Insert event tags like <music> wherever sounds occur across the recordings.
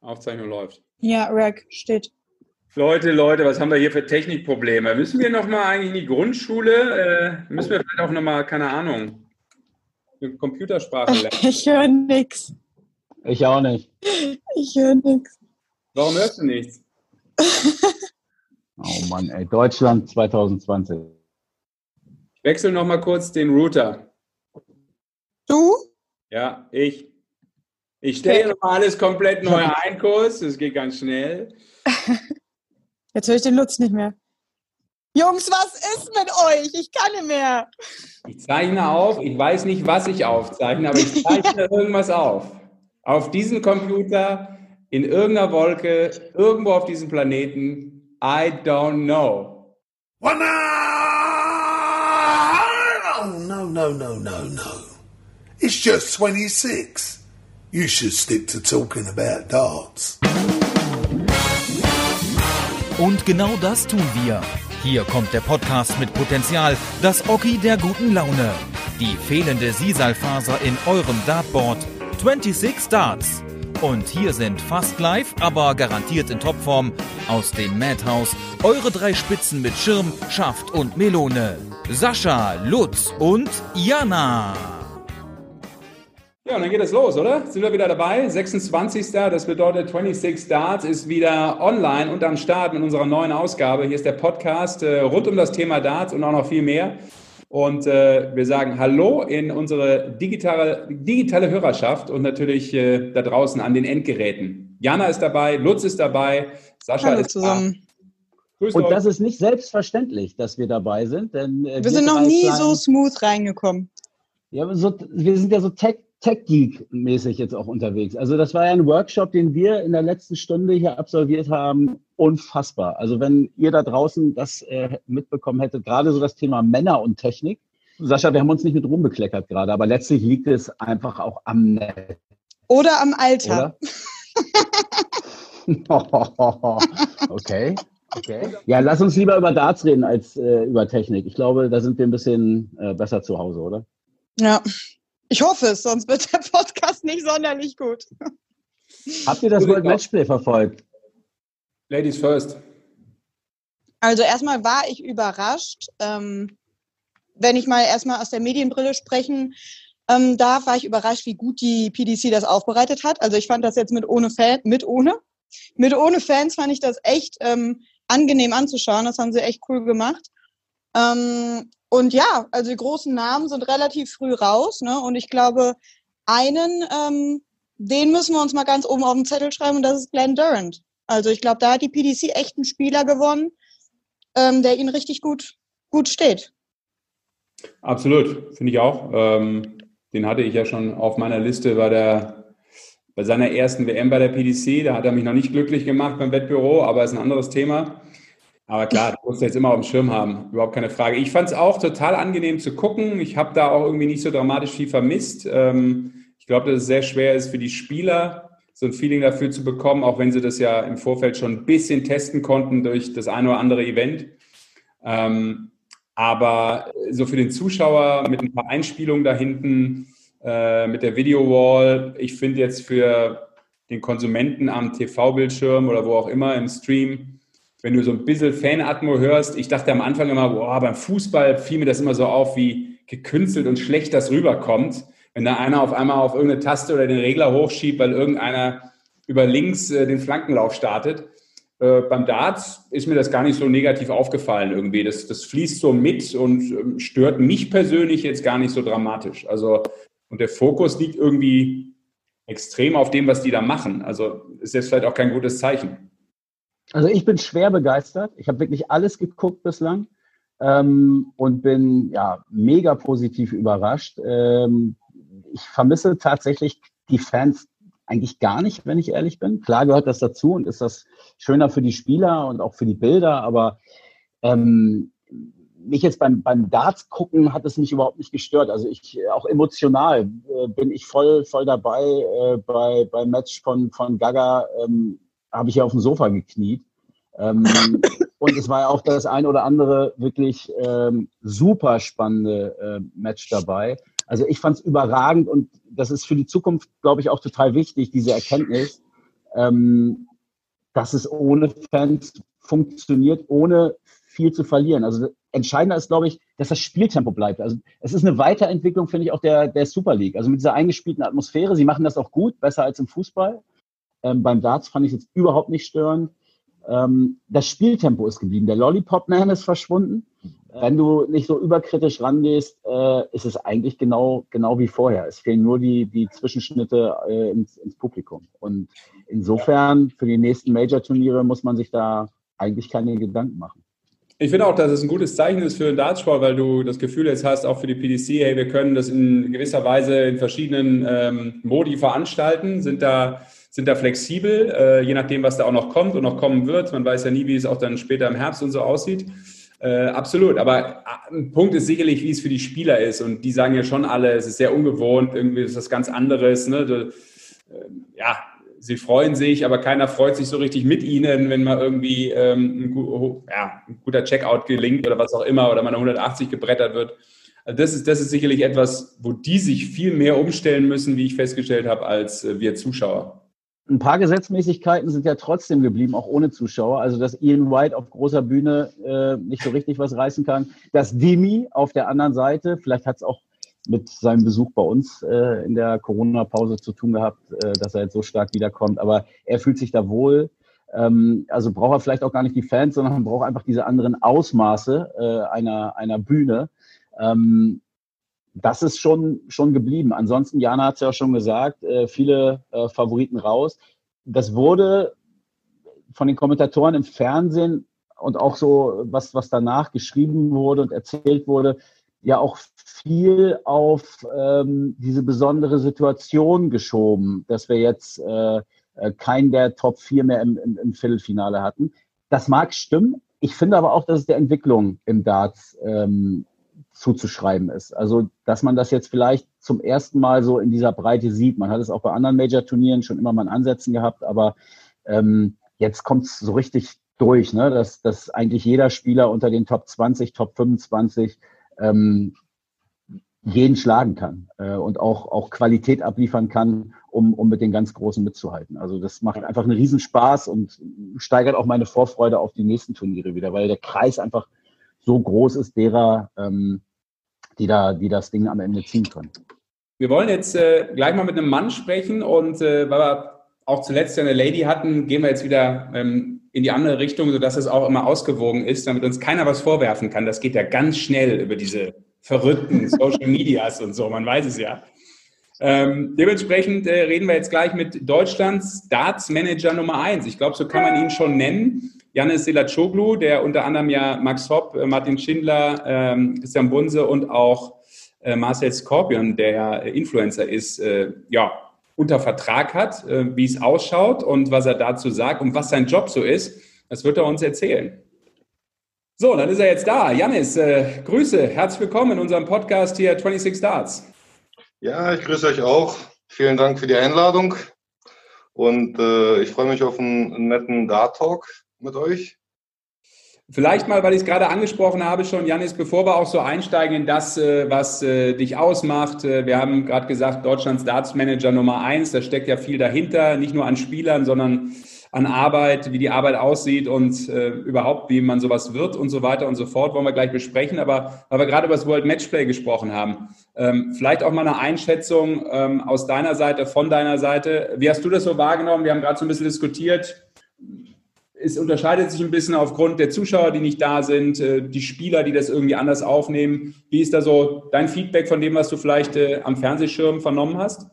Aufzeichnung läuft. Ja, Rack steht. Leute, Leute, was haben wir hier für Technikprobleme? Müssen wir nochmal eigentlich in die Grundschule? Äh, müssen wir vielleicht auch nochmal, keine Ahnung, eine Computersprache <laughs> lernen? Ich höre nichts. Ich auch nicht. Ich höre nichts. Warum hörst du nichts? Oh Mann, ey. Deutschland 2020. Ich wechsle nochmal kurz den Router. Du? Ja, ich. Ich stelle okay. nochmal alles komplett neu <laughs> ein, Kurs. Das geht ganz schnell. <laughs> Jetzt höre ich den Lutz nicht mehr. Jungs, was ist mit euch? Ich kann nicht mehr. Ich zeichne auf. Ich weiß nicht, was ich aufzeichne, aber ich zeichne <laughs> irgendwas auf. Auf diesem Computer, in irgendeiner Wolke, irgendwo auf diesem Planeten. I don't know. No, no, no, no, no, no. It's just 26. You should stick to talking about darts. Und genau das tun wir. Hier kommt der Podcast mit Potenzial, das Oki der guten Laune. Die fehlende Sisalfaser in eurem Dartboard. 26 Darts. Und hier sind fast live, aber garantiert in Topform aus dem Madhouse eure drei Spitzen mit Schirm, Schaft und Melone. Sascha, Lutz und Jana. Ja, und dann geht es los, oder? Sind wir wieder dabei? 26. Das bedeutet 26 Darts ist wieder online und am Start mit unserer neuen Ausgabe. Hier ist der Podcast äh, rund um das Thema Darts und auch noch viel mehr. Und äh, wir sagen Hallo in unsere digitale, digitale Hörerschaft und natürlich äh, da draußen an den Endgeräten. Jana ist dabei, Lutz ist dabei, Sascha Hallo ist zusammen. da. Grüß Und euch. das ist nicht selbstverständlich, dass wir dabei sind, denn äh, Wir sind noch nie so smooth reingekommen. Ja, so, wir sind ja so Tech, Tech-Geek-mäßig jetzt auch unterwegs. Also das war ja ein Workshop, den wir in der letzten Stunde hier absolviert haben. Unfassbar. Also wenn ihr da draußen das äh, mitbekommen hättet, gerade so das Thema Männer und Technik. Sascha, wir haben uns nicht mit Ruhm bekleckert gerade, aber letztlich liegt es einfach auch am Netz, Oder am Alter. oder? <laughs> okay. Okay. Ja, lass uns lieber über Darts reden als äh, über Technik. Ich glaube, da sind wir ein bisschen äh, besser zu Hause, oder? Ja. Ich hoffe es, sonst wird der Podcast nicht sonderlich gut. Habt ihr das World. Matchplay verfolgt? Ladies first. Also erstmal war ich überrascht. Ähm, wenn ich mal erstmal aus der Medienbrille sprechen ähm, darf, war ich überrascht, wie gut die PDC das aufbereitet hat. Also ich fand das jetzt mit ohne Fan, mit ohne, mit ohne Fans fand ich das echt ähm, angenehm anzuschauen. Das haben sie echt cool gemacht. Ähm, und ja, also die großen Namen sind relativ früh raus. Ne? Und ich glaube, einen, ähm, den müssen wir uns mal ganz oben auf den Zettel schreiben und das ist Glenn Durant. Also ich glaube, da hat die PDC echt einen Spieler gewonnen, ähm, der ihnen richtig gut, gut steht. Absolut, finde ich auch. Ähm, den hatte ich ja schon auf meiner Liste bei, der, bei seiner ersten WM bei der PDC. Da hat er mich noch nicht glücklich gemacht beim Wettbüro, aber ist ein anderes Thema. Aber klar, du musst jetzt immer auf dem Schirm haben, überhaupt keine Frage. Ich fand es auch total angenehm zu gucken. Ich habe da auch irgendwie nicht so dramatisch viel vermisst. Ähm, ich glaube, dass es sehr schwer ist für die Spieler, so ein Feeling dafür zu bekommen, auch wenn sie das ja im Vorfeld schon ein bisschen testen konnten durch das eine oder andere Event. Ähm, aber so für den Zuschauer mit ein paar Einspielungen da hinten, äh, mit der Video-Wall, ich finde jetzt für den Konsumenten am TV-Bildschirm oder wo auch immer im Stream, wenn du so ein bisschen Fan-Atmo hörst, ich dachte am Anfang immer, boah, beim Fußball fiel mir das immer so auf, wie gekünstelt und schlecht das rüberkommt, wenn da einer auf einmal auf irgendeine Taste oder den Regler hochschiebt, weil irgendeiner über links äh, den Flankenlauf startet. Äh, beim Darts ist mir das gar nicht so negativ aufgefallen irgendwie. Das, das fließt so mit und ähm, stört mich persönlich jetzt gar nicht so dramatisch. Also, und der Fokus liegt irgendwie extrem auf dem, was die da machen. Also ist jetzt vielleicht auch kein gutes Zeichen. Also ich bin schwer begeistert. Ich habe wirklich alles geguckt bislang ähm, und bin ja mega positiv überrascht. Ähm, ich vermisse tatsächlich die Fans eigentlich gar nicht, wenn ich ehrlich bin. Klar gehört das dazu und ist das schöner für die Spieler und auch für die Bilder, aber ähm, mich jetzt beim, beim Darts gucken hat es mich überhaupt nicht gestört. Also ich auch emotional äh, bin ich voll voll dabei äh, bei beim Match von von Gaga ähm, habe ich ja auf dem Sofa gekniet. Ähm, <coughs> und es war ja auch das ein oder andere wirklich ähm, super spannende äh, Match dabei. Also ich fand es überragend und das ist für die Zukunft, glaube ich, auch total wichtig, diese Erkenntnis, ähm, dass es ohne Fans funktioniert, ohne viel zu verlieren. Also entscheidender ist, glaube ich, dass das Spieltempo bleibt. Also es ist eine Weiterentwicklung, finde ich, auch der, der Super League. Also mit dieser eingespielten Atmosphäre. Sie machen das auch gut, besser als im Fußball. Ähm, beim Darts fand ich es jetzt überhaupt nicht störend. Ähm, das Spieltempo ist geblieben. Der Lollipop-Man ist verschwunden. Wenn du nicht so überkritisch rangehst, äh, ist es eigentlich genau, genau wie vorher. Es fehlen nur die, die Zwischenschnitte äh, ins, ins Publikum. Und insofern für die nächsten Major-Turniere muss man sich da eigentlich keine Gedanken machen. Ich finde auch, dass es ein gutes Zeichen ist für den Dartsport, weil du das Gefühl jetzt hast, auch für die PDC, hey, wir können das in gewisser Weise in verschiedenen ähm, Modi veranstalten, sind da, sind da flexibel, äh, je nachdem, was da auch noch kommt und noch kommen wird. Man weiß ja nie, wie es auch dann später im Herbst und so aussieht. Äh, absolut, aber äh, ein Punkt ist sicherlich, wie es für die Spieler ist. Und die sagen ja schon alle, es ist sehr ungewohnt, irgendwie ist das ganz anderes. Ne? Du, äh, ja, sie freuen sich, aber keiner freut sich so richtig mit ihnen, wenn mal irgendwie ähm, ein, ja, ein, guter Checkout gelingt oder was auch immer oder mal eine 180 gebrettert wird. Also das ist, das ist sicherlich etwas, wo die sich viel mehr umstellen müssen, wie ich festgestellt habe, als äh, wir Zuschauer. Ein paar Gesetzmäßigkeiten sind ja trotzdem geblieben, auch ohne Zuschauer. Also, dass Ian White auf großer Bühne äh, nicht so richtig was reißen kann. Dass Demi auf der anderen Seite, vielleicht hat es auch mit seinem Besuch bei uns äh, in der Corona-Pause zu tun gehabt, äh, dass er jetzt so stark wiederkommt. Aber er fühlt sich da wohl. Ähm, also braucht er vielleicht auch gar nicht die Fans, sondern braucht einfach diese anderen Ausmaße äh, einer, einer Bühne. Ähm, das ist schon, schon geblieben. Ansonsten, Jana hat es ja schon gesagt, äh, viele äh, Favoriten raus. Das wurde von den Kommentatoren im Fernsehen und auch so, was, was danach geschrieben wurde und erzählt wurde, ja auch viel auf ähm, diese besondere Situation geschoben, dass wir jetzt äh, äh, keinen der Top 4 mehr im, im, im, Viertelfinale hatten. Das mag stimmen. Ich finde aber auch, dass es der Entwicklung im Darts ähm, zuzuschreiben ist. Also, dass man das jetzt vielleicht zum ersten Mal so in dieser Breite sieht. Man hat es auch bei anderen Major-Turnieren schon immer mal in Ansätzen gehabt, aber ähm, jetzt kommt es so richtig durch, ne? dass, dass eigentlich jeder Spieler unter den Top 20, Top 25 ähm, jeden schlagen kann äh, und auch, auch Qualität abliefern kann, um, um mit den ganz Großen mitzuhalten. Also das macht einfach einen Riesenspaß und steigert auch meine Vorfreude auf die nächsten Turniere wieder, weil der Kreis einfach so groß ist derer, ähm, die, da, die das Ding am Ende ziehen können. Wir wollen jetzt äh, gleich mal mit einem Mann sprechen und äh, weil wir auch zuletzt eine Lady hatten, gehen wir jetzt wieder ähm, in die andere Richtung, sodass es auch immer ausgewogen ist, damit uns keiner was vorwerfen kann. Das geht ja ganz schnell über diese verrückten <laughs> Social Medias und so, man weiß es ja. Ähm, dementsprechend äh, reden wir jetzt gleich mit Deutschlands Darts Manager Nummer eins. Ich glaube, so kann man ihn schon nennen. Janis Selacoglu, der unter anderem ja Max Hopp, äh, Martin Schindler, ähm, Christian Bunse und auch äh, Marcel Scorpion, der ja Influencer ist, äh, ja, unter Vertrag hat, äh, wie es ausschaut und was er dazu sagt und was sein Job so ist. Das wird er uns erzählen. So, dann ist er jetzt da. Janis, äh, Grüße, herzlich willkommen in unserem Podcast hier 26 Darts. Ja, ich grüße euch auch. Vielen Dank für die Einladung und äh, ich freue mich auf einen, netten Dart-Talk mit euch. Vielleicht mal, weil ich es gerade angesprochen habe schon, Janis, bevor wir auch so einsteigen in das, äh, was äh, dich ausmacht. Äh, wir haben gerade gesagt, Deutschlands Darts Manager Nummer eins. Da steckt ja viel dahinter, nicht nur an Spielern, sondern an Arbeit, wie die Arbeit aussieht und äh, überhaupt, wie man sowas wird und so weiter und so fort, wollen wir gleich besprechen. Aber weil wir gerade über das World Matchplay gesprochen haben, ähm, vielleicht auch mal eine Einschätzung ähm, aus deiner Seite, von deiner Seite. Wie hast du das so wahrgenommen? Wir haben gerade so ein bisschen diskutiert. Es unterscheidet sich ein bisschen aufgrund der Zuschauer, die nicht da sind, äh, die Spieler, die das irgendwie anders aufnehmen. Wie ist da so dein Feedback von dem, was du vielleicht äh, am Fernsehschirm vernommen hast?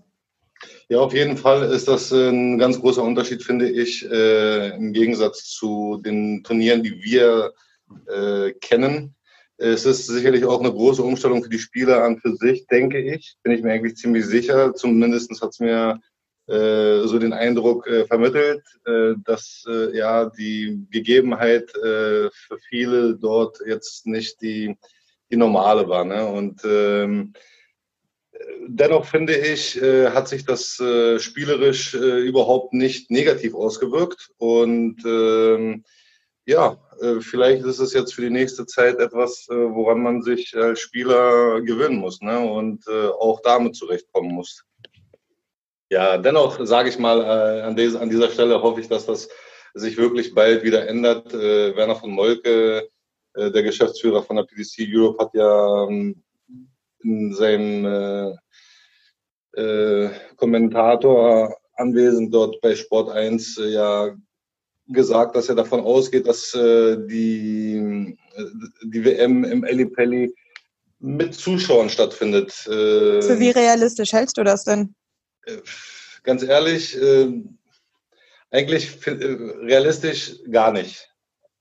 Ja, auf jeden Fall ist das ein ganz großer Unterschied, finde ich, äh, im Gegensatz zu den Turnieren, die wir äh, kennen. Es ist sicherlich auch eine große Umstellung für die Spieler an für sich, denke ich. Bin ich mir eigentlich ziemlich sicher. Zumindest hat es mir äh, so den Eindruck äh, vermittelt, äh, dass äh, ja die Gegebenheit äh, für viele dort jetzt nicht die, die normale war. Ne? Und ähm, dennoch finde ich, äh, hat sich das äh, spielerisch äh, überhaupt nicht negativ ausgewirkt. Und ähm, ja, vielleicht ist es jetzt für die nächste Zeit etwas, woran man sich als Spieler gewöhnen muss ne? und auch damit zurechtkommen muss. Ja, dennoch sage ich mal, an, des, an, dieser Stelle hoffe ich, dass das sich wirklich bald wieder ändert. Werner von Molke, der Geschäftsführer von der PDC Europe, hat ja ähm, in seinem äh, äh, Kommentator anwesend dort bei Sport 1 äh, ja gesagt, dass er davon ausgeht, dass die, die WM im Ellipelli mit Zuschauern stattfindet. Für wie realistisch hältst du das denn? Ganz ehrlich, eigentlich realistisch gar nicht.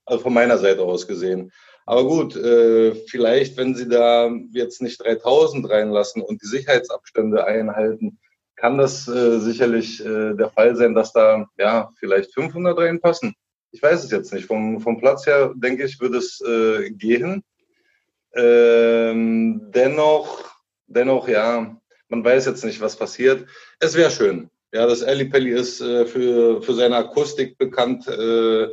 Also von meiner Seite aus gesehen. Aber gut, äh, vielleicht, wenn Sie da jetzt nicht 3000 reinlassen und die Sicherheitsabstände einhalten, kann das äh, sicherlich äh, der Fall sein, dass da ja vielleicht 500 reinpassen. Ich weiß es jetzt nicht. Vom, vom Platz her, denke ich, würde es gehen. Ähm, dennoch, dennoch, ja, man weiß jetzt nicht, was passiert. Es wäre schön. Ja, das Ali Pelli ist äh, für, für seine Akustik bekannt. Äh,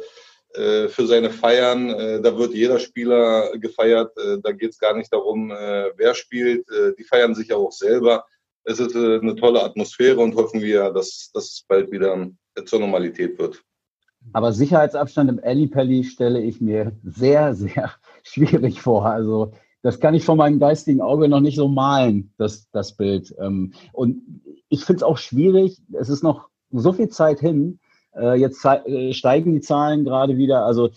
für seine Feiern. Äh, da wird jeder Spieler gefeiert. Äh, da geht es gar nicht darum, wer spielt. die feiern sich ja auch selber. Es ist eine tolle Atmosphäre und hoffen wir, dass das bald wieder zur Normalität wird. Aber Sicherheitsabstand im Ellipelli stelle ich mir sehr, sehr <laughs> schwierig vor. Also das kann ich von meinem geistigen Auge noch nicht so malen, das, das Bild. Ähm, und ich finde es auch schwierig. Es ist noch so viel Zeit hin. Äh, jetzt äh, steigen die Zahlen gerade wieder. Also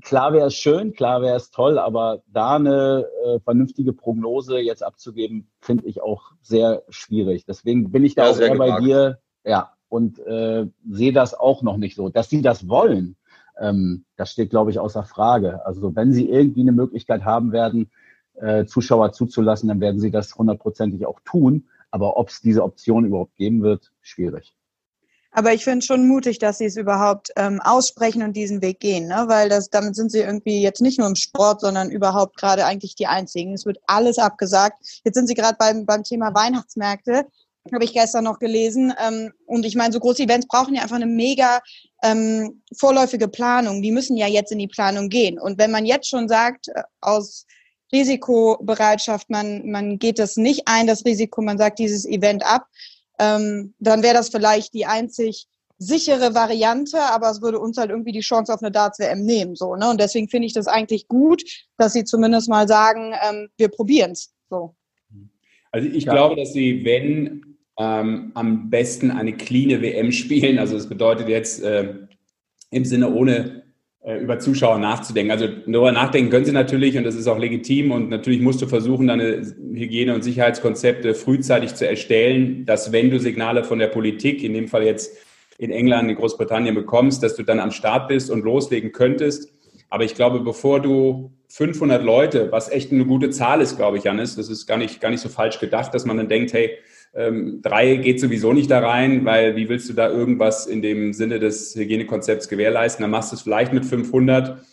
klar wäre es schön, klar wäre es toll, aber da eine äh, vernünftige Prognose jetzt abzugeben, finde ich auch sehr schwierig. Deswegen bin ich da ja, auch eher bei dir, ja, und äh, sehe das auch noch nicht so. Dass sie das wollen, ähm, das steht, glaube ich, außer Frage. Also wenn sie irgendwie eine Möglichkeit haben werden, äh, Zuschauer zuzulassen, dann werden sie das hundertprozentig auch tun. Aber ob es diese Option überhaupt geben wird, schwierig. Aber ich finde schon mutig, dass sie es überhaupt ähm, aussprechen und diesen Weg gehen, ne? weil das, damit sind sie irgendwie jetzt nicht nur im Sport, sondern überhaupt gerade eigentlich die Einzigen. Es wird alles abgesagt. Jetzt sind sie gerade beim, beim Thema Weihnachtsmärkte, habe ich gestern noch gelesen. Ähm, und ich meine, so große Events brauchen ja einfach eine mega ähm, vorläufige Planung. Die müssen ja jetzt in die Planung gehen. Und wenn man jetzt schon sagt, äh, aus Risikobereitschaft, man, man geht das nicht ein, das Risiko, man sagt dieses Event ab, ähm, dann wäre das vielleicht die einzig sichere Variante, aber es würde uns halt irgendwie die Chance auf eine Darts-WM nehmen. So, ne? Und deswegen finde ich das eigentlich gut, dass sie zumindest mal sagen, ähm, wir probieren es. So. Also ich ja. glaube, dass sie, wenn ähm, am besten eine cleane WM spielen, also das bedeutet jetzt äh, im Sinne ohne über Zuschauer nachzudenken. Also darüber nachdenken können sie natürlich und das ist auch legitim und natürlich musst du versuchen, deine Hygiene- und Sicherheitskonzepte frühzeitig zu erstellen, dass wenn du Signale von der Politik, in dem Fall jetzt in England, in Großbritannien bekommst, dass du dann am Start bist und loslegen könntest. Aber ich glaube, bevor du 500 Leute, was echt eine gute Zahl ist, glaube ich, Janis, das ist gar nicht, gar nicht so falsch gedacht, dass man dann denkt, hey, ähm, drei geht sowieso nicht da rein, weil wie willst du da irgendwas in dem Sinne des Hygienekonzepts gewährleisten? Dann machst du es vielleicht mit 500.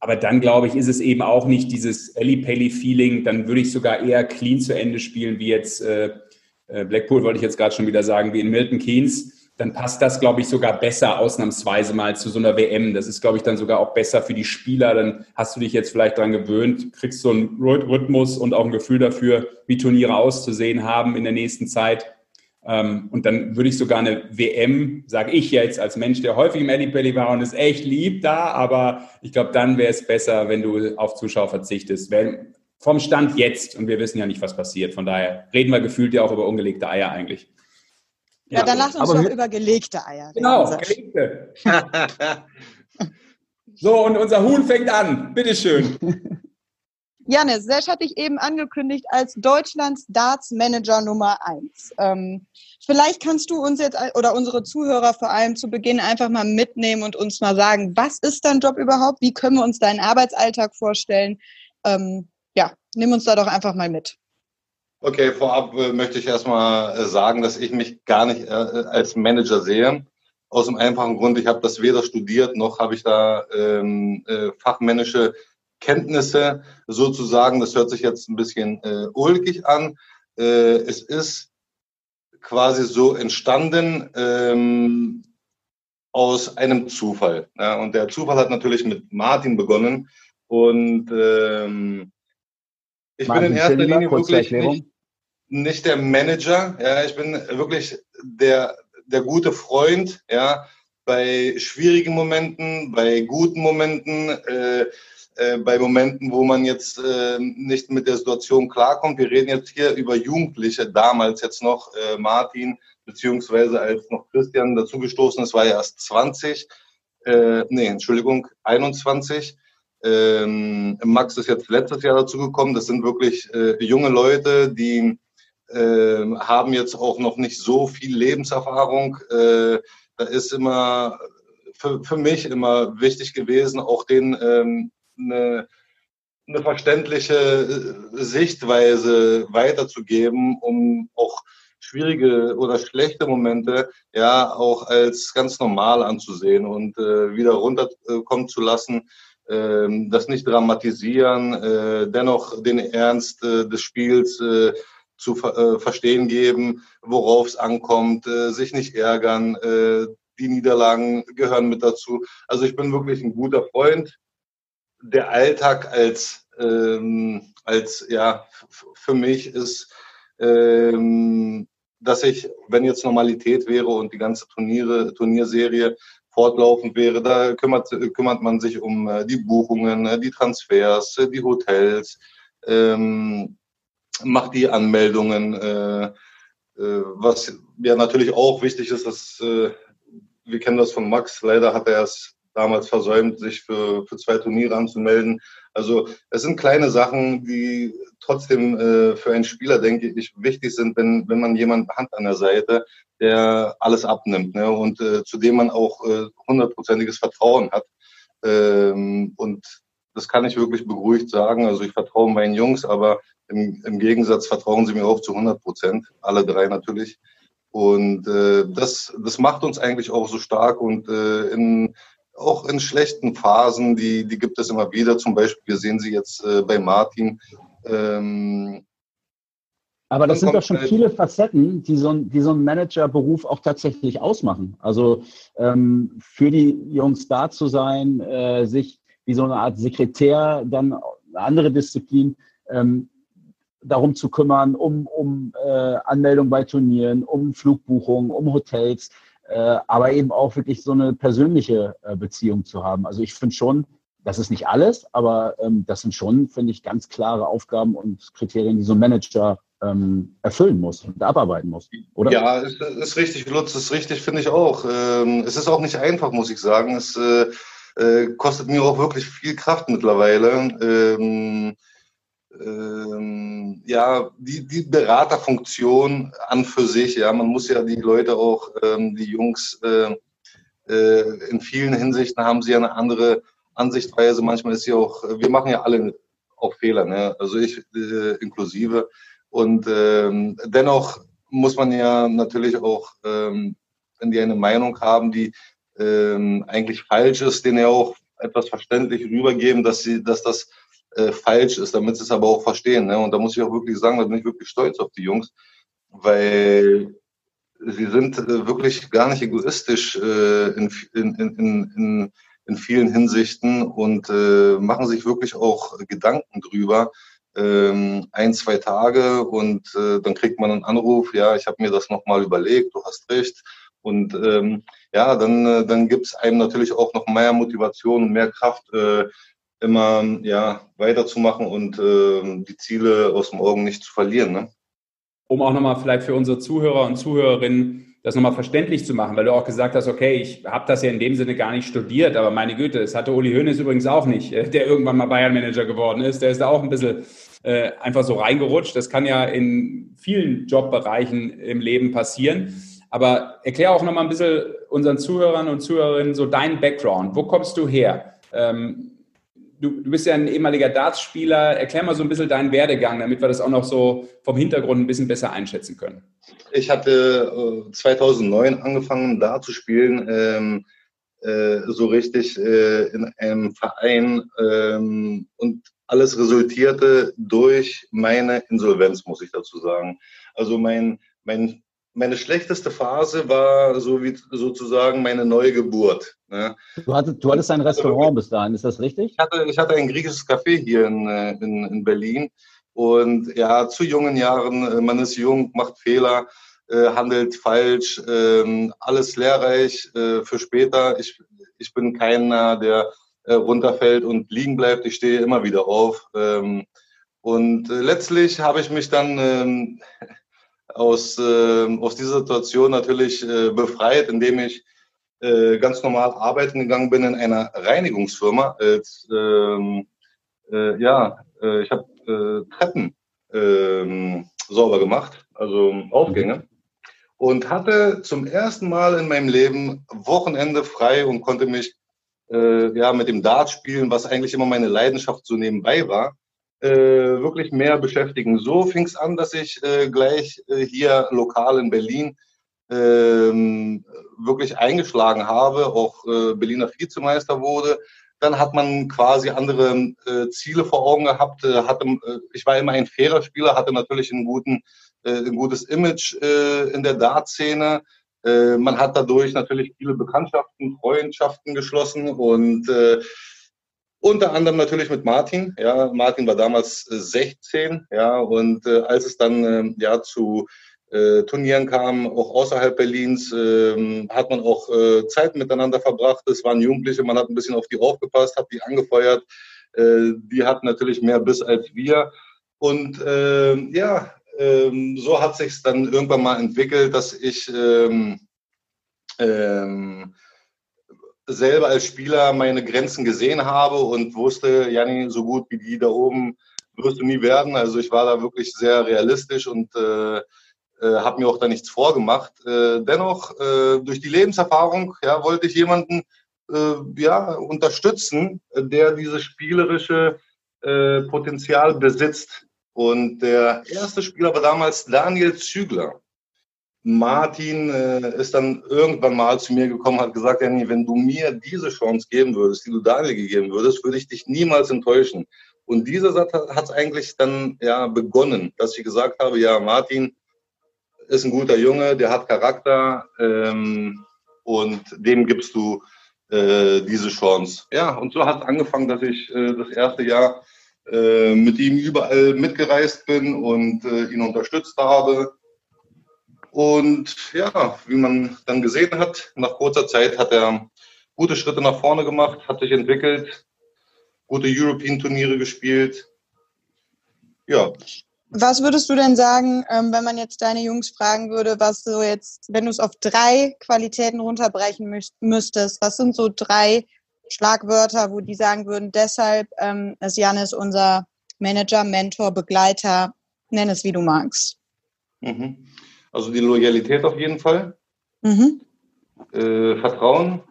Aber dann, glaube ich, ist es eben auch nicht dieses Ellie-Pelly-Feeling. Dann würde ich sogar eher clean zu Ende spielen, wie jetzt äh, äh Blackpool, wollte ich jetzt gerade schon wieder sagen, wie in Milton Keynes dann passt das, glaube ich, sogar besser ausnahmsweise mal zu so einer WM. Das ist, glaube ich, dann sogar auch besser für die Spieler. Dann hast du dich jetzt vielleicht daran gewöhnt, kriegst so einen Rhythmus und auch ein Gefühl dafür, wie Turniere auszusehen haben in der nächsten Zeit. Ähm, und dann würde ich sogar eine WM, sage ich jetzt als Mensch, der häufig im Belly war und ist echt lieb da, aber ich glaube, dann wäre es besser, wenn du auf Zuschauer verzichtest. Wenn, vom Stand jetzt, und wir wissen ja nicht, was passiert, von daher reden wir gefühlt ja auch über ungelegte Eier eigentlich. Ja, dann lass uns doch über gelegte Eier reden. Genau, gelegte. so, und unser Huhn fängt an. Bitteschön. <laughs> Janis, Sesh hat dich eben angekündigt als Deutschlands Darts Manager Nummer 1. Ähm, vielleicht kannst du uns jetzt oder unsere Zuhörer vor allem zu Beginn einfach mal mitnehmen und uns mal sagen, was ist dein Job überhaupt? Wie können wir uns deinen Arbeitsalltag vorstellen? Ähm, ja, nimm uns da doch einfach mal mit. Okay, vorab äh, möchte ich erstmal äh, sagen, dass ich mich gar nicht äh, als Manager sehe. Aus dem einfachen Grund, ich habe das weder studiert, noch habe ich da ähm, äh, fachmännische Kenntnisse sozusagen. Das hört sich jetzt ein bisschen äh, ulkig an. Äh, es ist quasi so entstanden ähm, aus einem Zufall. Ja, und der Zufall hat natürlich mit Martin begonnen. Und ähm, ich Martin bin in erster Linie wirklich nicht, nicht der Manager, ja, ich bin wirklich der, der gute Freund, ja, bei schwierigen Momenten, bei guten Momenten, äh, äh, bei Momenten, wo man jetzt äh, nicht mit der Situation klarkommt. Wir reden jetzt hier über Jugendliche, damals jetzt noch äh, Martin, beziehungsweise als noch Christian dazugestoßen ist, war er erst 20, äh, nee, Entschuldigung, 21. Ähm, Max ist jetzt letztes Jahr dazugekommen. Das sind wirklich äh, junge Leute, die äh, haben jetzt auch noch nicht so viel Lebenserfahrung. Äh, da ist immer für, für mich immer wichtig gewesen, auch den ähm, eine, eine verständliche äh, Sichtweise weiterzugeben, um auch schwierige oder schlechte Momente ja auch als ganz normal anzusehen und äh, wieder runterkommen zu lassen, äh, das nicht dramatisieren, äh, dennoch den Ernst äh, des Spiels äh, zu ver verstehen geben, worauf es ankommt, sich nicht ärgern. die Niederlagen gehören mit dazu. Also ich bin wirklich ein guter Freund der Alltag als, ähm, als ja, für mich ist, ähm, dass ich, wenn jetzt Normalität wäre und die ganze Turniere, Turnierserie fortlaufend wäre, da kümmert, kümmert man sich um äh, die Buchungen, äh, die Transfers, äh, die Hotels, ähm, macht die Anmeldungen, äh, äh, was ja natürlich auch wichtig ist, dass äh, wir kennen das von Max, leider hat er es damals versäumt, sich für, für zwei Turniere anzumelden. Also es sind kleine Sachen, die trotzdem äh, für einen Spieler, denke ich, wichtig sind, wenn, wenn man jemanden Hand an der Seite, der alles abnimmt ne? und äh, zu dem man auch äh, hundertprozentiges Vertrauen hat. Ähm, und das kann ich wirklich beruhigt sagen. Also ich vertraue meinen Jungs, aber im, im Gegensatz vertrauen sie mir auch zu 100 Prozent, alle drei natürlich. Und äh, das, das macht uns eigentlich auch so stark und äh, in, auch in schlechten Phasen, die, die gibt es immer wieder. Zum Beispiel, wir sehen sie jetzt äh, bei Martin. Ähm, aber das sind doch schon viele Facetten, die so ein, die so ein Managerberuf auch tatsächlich ausmachen. Also ähm, für die Jungs da zu sein, äh, sich wie so eine Art Sekretär, dann eine andere Disziplin, ähm, darum zu kümmern, um, um äh, Anmeldung bei Turnieren, um Flugbuchungen, um Hotels, äh, aber eben auch wirklich so eine persönliche äh, Beziehung zu haben. Also ich finde schon, das ist nicht alles, aber ähm, das sind schon, finde ich, ganz klare Aufgaben und Kriterien, die so ein Manager ähm, erfüllen muss und abarbeiten muss, oder? Ja, ist, ist richtig, Lutz, ist richtig, finde ich auch. Ähm, es ist auch nicht einfach, muss ich sagen. Es äh, äh, kostet mir auch wirklich viel Kraft mittlerweile. Ähm, ähm, ja, die, die Beraterfunktion an für sich, ja, man muss ja die Leute auch, ähm, die Jungs, äh, äh, in vielen Hinsichten haben sie ja eine andere Ansichtweise. Manchmal ist sie auch, wir machen ja alle auch Fehler, ne? also ich äh, inklusive. Und ähm, dennoch muss man ja natürlich auch, ähm, wenn die eine Meinung haben, die ähm, eigentlich falsch ist, denen ja auch etwas verständlich rübergeben, dass sie, dass das äh, falsch ist, damit sie es aber auch verstehen. Ne? Und da muss ich auch wirklich sagen, da bin ich wirklich stolz auf die Jungs, weil sie sind äh, wirklich gar nicht egoistisch äh, in, in, in, in, in vielen Hinsichten und äh, machen sich wirklich auch Gedanken drüber. Ähm, ein, zwei Tage und äh, dann kriegt man einen Anruf, ja, ich habe mir das nochmal überlegt, du hast recht. Und ähm, ja, dann, äh, dann gibt es einem natürlich auch noch mehr Motivation und mehr Kraft, äh, immer ja, weiterzumachen und äh, die Ziele aus dem Augen nicht zu verlieren. Ne? Um auch nochmal vielleicht für unsere Zuhörer und Zuhörerinnen das nochmal verständlich zu machen, weil du auch gesagt hast, okay, ich habe das ja in dem Sinne gar nicht studiert, aber meine Güte, das hatte Uli Hoeneß übrigens auch nicht, äh, der irgendwann mal Bayern-Manager geworden ist. Der ist da auch ein bisschen äh, einfach so reingerutscht. Das kann ja in vielen Jobbereichen im Leben passieren. Aber erklär auch nochmal ein bisschen unseren Zuhörern und Zuhörerinnen so deinen Background. Wo kommst du her? Ähm, du, du bist ja ein ehemaliger Dartspieler. Erklär mal so ein bisschen deinen Werdegang, damit wir das auch noch so vom Hintergrund ein bisschen besser einschätzen können. Ich hatte äh, 2009 angefangen, Dart zu spielen. Ähm, äh, so richtig äh, in einem Verein ähm, und alles resultierte durch meine Insolvenz, muss ich dazu sagen. Also mein, mein meine schlechteste Phase war so wie sozusagen meine neue Geburt. Ne? Du, hattest, du hattest ein Restaurant bis dahin, ist das richtig? Ich hatte, ich hatte ein griechisches Café hier in, äh, in, in Berlin. Und ja, zu jungen Jahren, äh, man ist jung, macht Fehler, äh, handelt falsch, äh, alles lehrreich äh, für später. Ich, ich bin keiner, der äh, runterfällt und liegen bleibt. Ich stehe immer wieder auf. Ähm, und letztlich habe ich mich dann ähm, <laughs> aus, äh, aus dieser Situation natürlich befreit, indem ich äh, ganz normal arbeiten gegangen bin in einer Reinigungsfirma. Als, ähm, äh, ja, äh, ich habe äh, Treppen äh, sauber gemacht, also Aufgänge. Und hatte zum ersten Mal in meinem Leben Wochenende frei und konnte mich äh, ja, mit dem Dart spielen, was eigentlich immer meine Leidenschaft so nebenbei war, äh, wirklich mehr beschäftigen. So fing es an, dass ich äh, gleich äh, hier lokal in Berlin ähm, wirklich eingeschlagen habe, auch äh, Berliner Vizemeister wurde. Dann hat man quasi andere äh, Ziele vor Augen gehabt. Äh, hatte, äh, ich war immer ein fairer Spieler, hatte natürlich einen guten, äh, ein gutes Image äh, in der Dart-Szene. Äh, man hat dadurch natürlich viele Bekanntschaften, Freundschaften geschlossen und äh, unter anderem natürlich mit Martin. Ja, Martin war damals 16, äh, ja, und äh, als es dann äh, ja zu äh, Turnieren kam, auch außerhalb Berlins, äh, hat man auch äh, Zeit miteinander verbracht. Es waren Jugendliche, man hat ein bisschen auf die aufgepasst, hat die angefeuert. Äh, die hatten natürlich mehr Biss als wir. Und äh, ja, ähm, so hat sich dann irgendwann mal entwickelt, dass ich ähm, ähm, selber als Spieler meine Grenzen gesehen habe und wusste, Janni, so gut wie die da oben wirst du nie werden. Also ich war da wirklich sehr realistisch und äh, äh, habe mir auch da nichts vorgemacht. Äh, dennoch, äh, durch die Lebenserfahrung ja, wollte ich jemanden äh, ja, unterstützen, der dieses spielerische äh, Potenzial besitzt. Und der erste Spieler war damals Daniel Zügler. Martin äh, ist dann irgendwann mal zu mir gekommen, hat gesagt, Danny, wenn du mir diese Chance geben würdest, die du Daniel gegeben würdest, würde ich dich niemals enttäuschen. Und dieser Satz hat es eigentlich dann ja begonnen, dass ich gesagt habe, ja, Martin ist ein guter Junge, der hat Charakter ähm, und dem gibst du äh, diese Chance. Ja, und so hat es angefangen, dass ich äh, das erste Jahr äh, mit ihm überall mitgereist bin und äh, ihn unterstützt habe. Und ja, wie man dann gesehen hat, nach kurzer Zeit hat er gute Schritte nach vorne gemacht, hat sich entwickelt, gute European-Turniere gespielt. Ja. Was würdest du denn sagen, ähm, wenn man jetzt deine Jungs fragen würde, was so jetzt, wenn du es auf drei Qualitäten runterbrechen müsstest, was sind so drei Schlagwörter, wo die sagen würden, deshalb ähm, ist Janis unser Manager, Mentor, Begleiter, nenn es wie du magst. Mhm. Also die Loyalität auf jeden Fall, Mhm. äh, Vertrauen,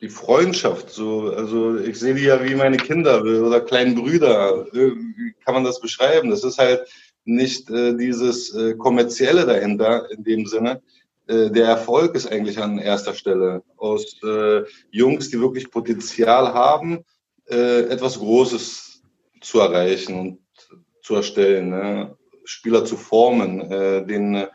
die Freundschaft. So, also ich sehe die ja wie meine Kinder oder kleinen Brüder. Wie kann man das beschreiben? Das ist halt nicht äh, dieses äh, kommerzielle dahinter in dem Sinne, äh, der Erfolg ist eigentlich an erster Stelle. Aus äh, Jungs, die wirklich Potenzial haben, äh, etwas Großes zu erreichen und zu erstellen, ne? Spieler zu formen, äh, den,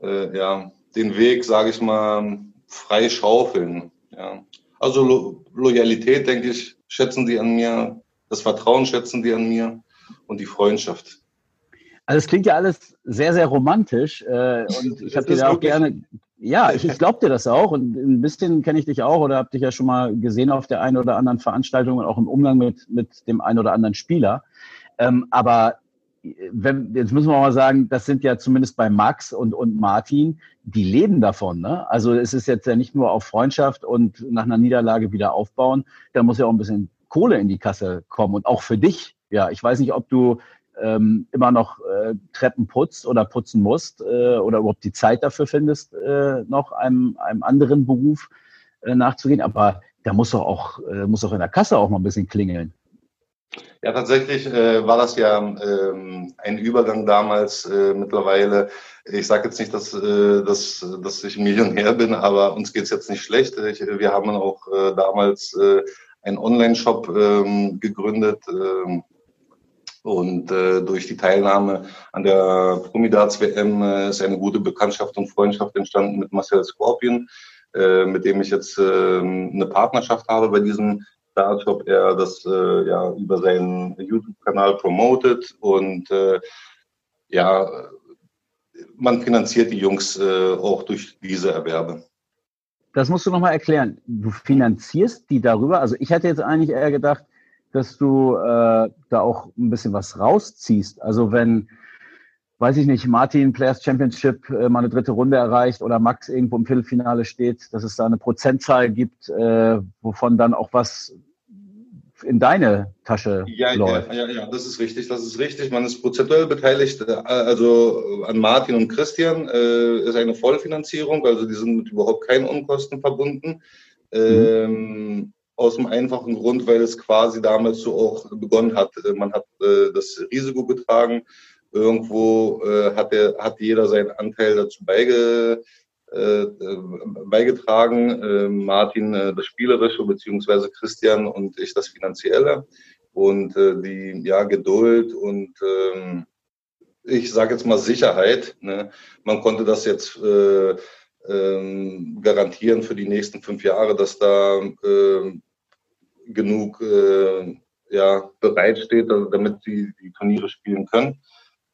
ja, den Weg, sage ich mal, frei schaufeln. Ja. Also Lo Loyalität, denke ich, schätzen die an mir, das Vertrauen schätzen die an mir und die Freundschaft. Also es klingt ja alles sehr, sehr romantisch äh, und <laughs> ich habe dir da auch gerne, ja, ich, ich glaube dir das auch und ein bisschen kenne ich dich auch oder habe dich ja schon mal gesehen auf der einen oder anderen Veranstaltung und auch im Umgang mit, mit dem einen oder anderen Spieler. Ähm, aber wenn, jetzt müssen wir mal sagen, das sind ja zumindest bei Max und, und Martin, die leben davon. Ne? Also es ist jetzt ja nicht nur auf Freundschaft und nach einer Niederlage wieder aufbauen, da muss ja auch ein bisschen Kohle in die Kasse kommen und auch für dich. Ja, ich weiß nicht, ob du ähm, immer noch äh, Treppen putzt oder putzen musst äh, oder überhaupt die Zeit dafür findest, äh, noch einem, einem anderen Beruf äh, nachzugehen. Aber da muss doch auch, äh, muss doch in der Kasse auch mal ein bisschen klingeln. Ja, tatsächlich äh, war das ja ähm, ein Übergang damals. Äh, mittlerweile, ich sage jetzt nicht, dass, äh, dass, dass ich Millionär bin, aber uns geht's jetzt nicht schlecht. Ich, wir haben auch äh, damals äh, einen Online-Shop ähm, gegründet. Ähm, und äh, durch die Teilnahme an der Promidats WM äh, ist eine gute Bekanntschaft und Freundschaft entstanden mit Marcel Scorpion, äh, mit dem ich jetzt äh, eine Partnerschaft habe bei diesem Start, ob er das äh, ja über seinen YouTube-Kanal promotet und äh, ja, man finanziert die Jungs äh, auch durch diese Erwerbe. Das musst du nochmal erklären. Du finanzierst die darüber. Also ich hätte jetzt eigentlich eher gedacht, dass du äh, da auch ein bisschen was rausziehst. Also wenn, weiß ich nicht, Martin Players Championship äh, mal eine dritte Runde erreicht oder Max irgendwo im Viertelfinale steht, dass es da eine Prozentzahl gibt, äh, wovon dann auch was in deine Tasche ja, läuft. Ja, ja, ja, das ist richtig, das ist richtig. Man ist prozentuell beteiligt, äh, also an Martin und Christian äh, ist eine Vollfinanzierung, also die sind mit überhaupt keinen Unkosten verbunden. Mhm. Ähm, aus dem einfachen Grund, weil es quasi damals so auch begonnen hat. Äh, man hat äh, das Risiko getragen. Irgendwo äh, hat, der, hat jeder seinen Anteil dazu beige, äh, beigetragen. Äh, Martin äh, das Spielerische, beziehungsweise Christian und ich das Finanzielle. Und äh, die ja, Geduld und ähm, ich sage jetzt mal Sicherheit. Ne? Man konnte das jetzt äh, ähm, garantieren für die nächsten fünf Jahre, dass da äh, genug äh, ja, bereitsteht, damit sie die Turniere spielen können.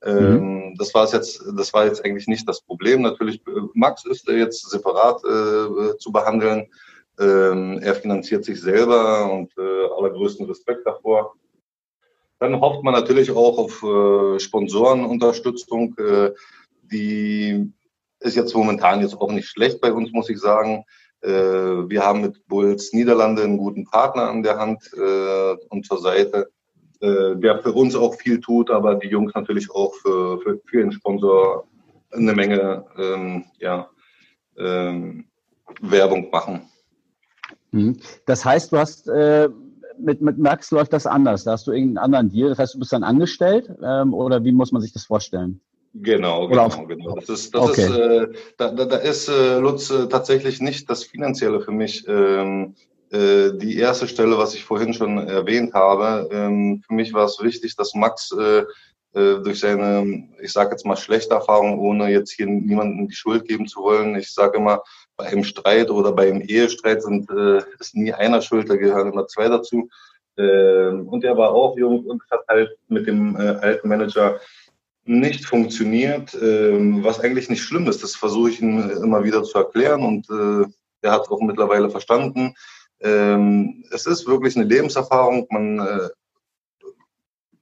Ähm, mhm. Das war jetzt, das war jetzt eigentlich nicht das Problem. Natürlich, äh, Max ist jetzt separat äh, zu behandeln. Ähm, er finanziert sich selber und äh, allergrößten Respekt davor. Dann hofft man natürlich auch auf äh, Sponsorenunterstützung. Äh, die ist jetzt momentan jetzt auch nicht schlecht bei uns, muss ich sagen. Äh, wir haben mit Bulls Niederlande einen guten Partner an der Hand und zur Seite äh, der für uns auch viel tut, aber die Jungs natürlich auch für, für, für den Sponsor eine Menge ähm, ja, ähm, Werbung machen. Mhm. Das heißt, du hast äh, mit, mit Max läuft das anders. Da hast du irgendeinen anderen Deal. Das heißt, du bist dann angestellt ähm, oder wie muss man sich das vorstellen? Genau, genau, genau. Das ist, das okay. ist, äh, da, da, da ist äh, Lutz äh, tatsächlich nicht das Finanzielle für mich. Ähm, äh, die erste Stelle, was ich vorhin schon erwähnt habe, ähm, für mich war es wichtig, dass Max äh, äh, durch seine, ich sage jetzt mal schlechte Erfahrung, ohne jetzt hier niemandem die Schuld geben zu wollen. Ich sage immer, bei einem Streit oder bei einem Ehestreit sind, ist nie einer schuld, da gehören immer zwei dazu. Ähm, und er war auch jung und hat halt mit dem alten Manager nicht funktioniert, ähm, was eigentlich nicht schlimm ist. Das versuche ich ihm immer wieder zu erklären und er hat auch mittlerweile verstanden. Ähm, es ist wirklich eine Lebenserfahrung. Man, äh,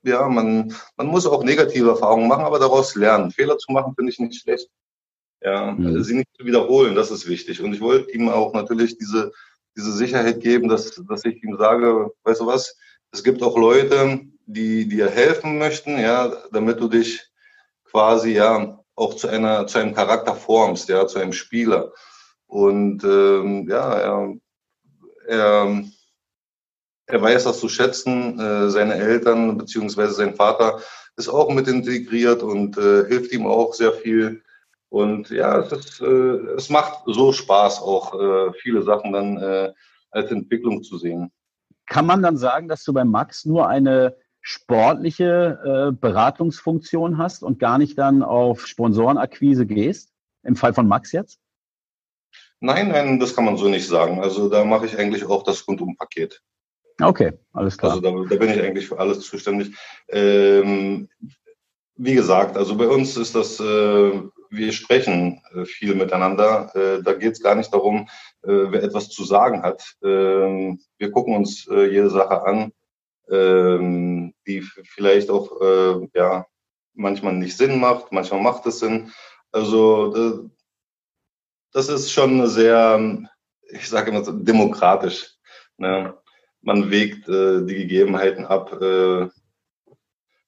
ja, man, man muss auch negative Erfahrungen machen, aber daraus lernen. Fehler zu machen finde ich nicht schlecht. Ja, mhm. sie nicht zu wiederholen, das ist wichtig. Und ich wollte ihm auch natürlich diese, diese Sicherheit geben, dass, dass ich ihm sage, weißt du was, es gibt auch Leute, die dir helfen möchten, ja, damit du dich quasi ja auch zu einer zu einem Charakter formst, ja, zu einem Spieler. Und ähm, ja, er er, er weiß das zu schätzen. Äh, seine Eltern beziehungsweise sein Vater ist auch mit integriert und äh, hilft ihm auch sehr viel. Und ja, es, ist, äh, es macht so Spaß, auch viele Sachen dann als Entwicklung zu sehen. Kann man dann sagen, dass du bei Max nur eine sportliche äh, Beratungsfunktion hast und gar nicht dann auf Sponsorenakquise gehst? Im Fall von Max jetzt? Nein, nein, das kann man so nicht sagen. Also da mache ich eigentlich auch das Rundumpaket. Okay, alles klar. Also da, da, bin ich eigentlich für alles zuständig. Ähm, wie gesagt, also bei uns ist das, äh, wir sprechen äh, viel miteinander. Äh, da geht es gar nicht darum, äh, wer etwas zu sagen hat. Ähm, wir gucken uns äh, jede Sache an, ähm, die vielleicht auch äh, ja manchmal nicht Sinn macht, manchmal macht es Sinn. Also das ist schon sehr, ich sage immer so, demokratisch. Ne? Man wägt äh, die Gegebenheiten ab äh,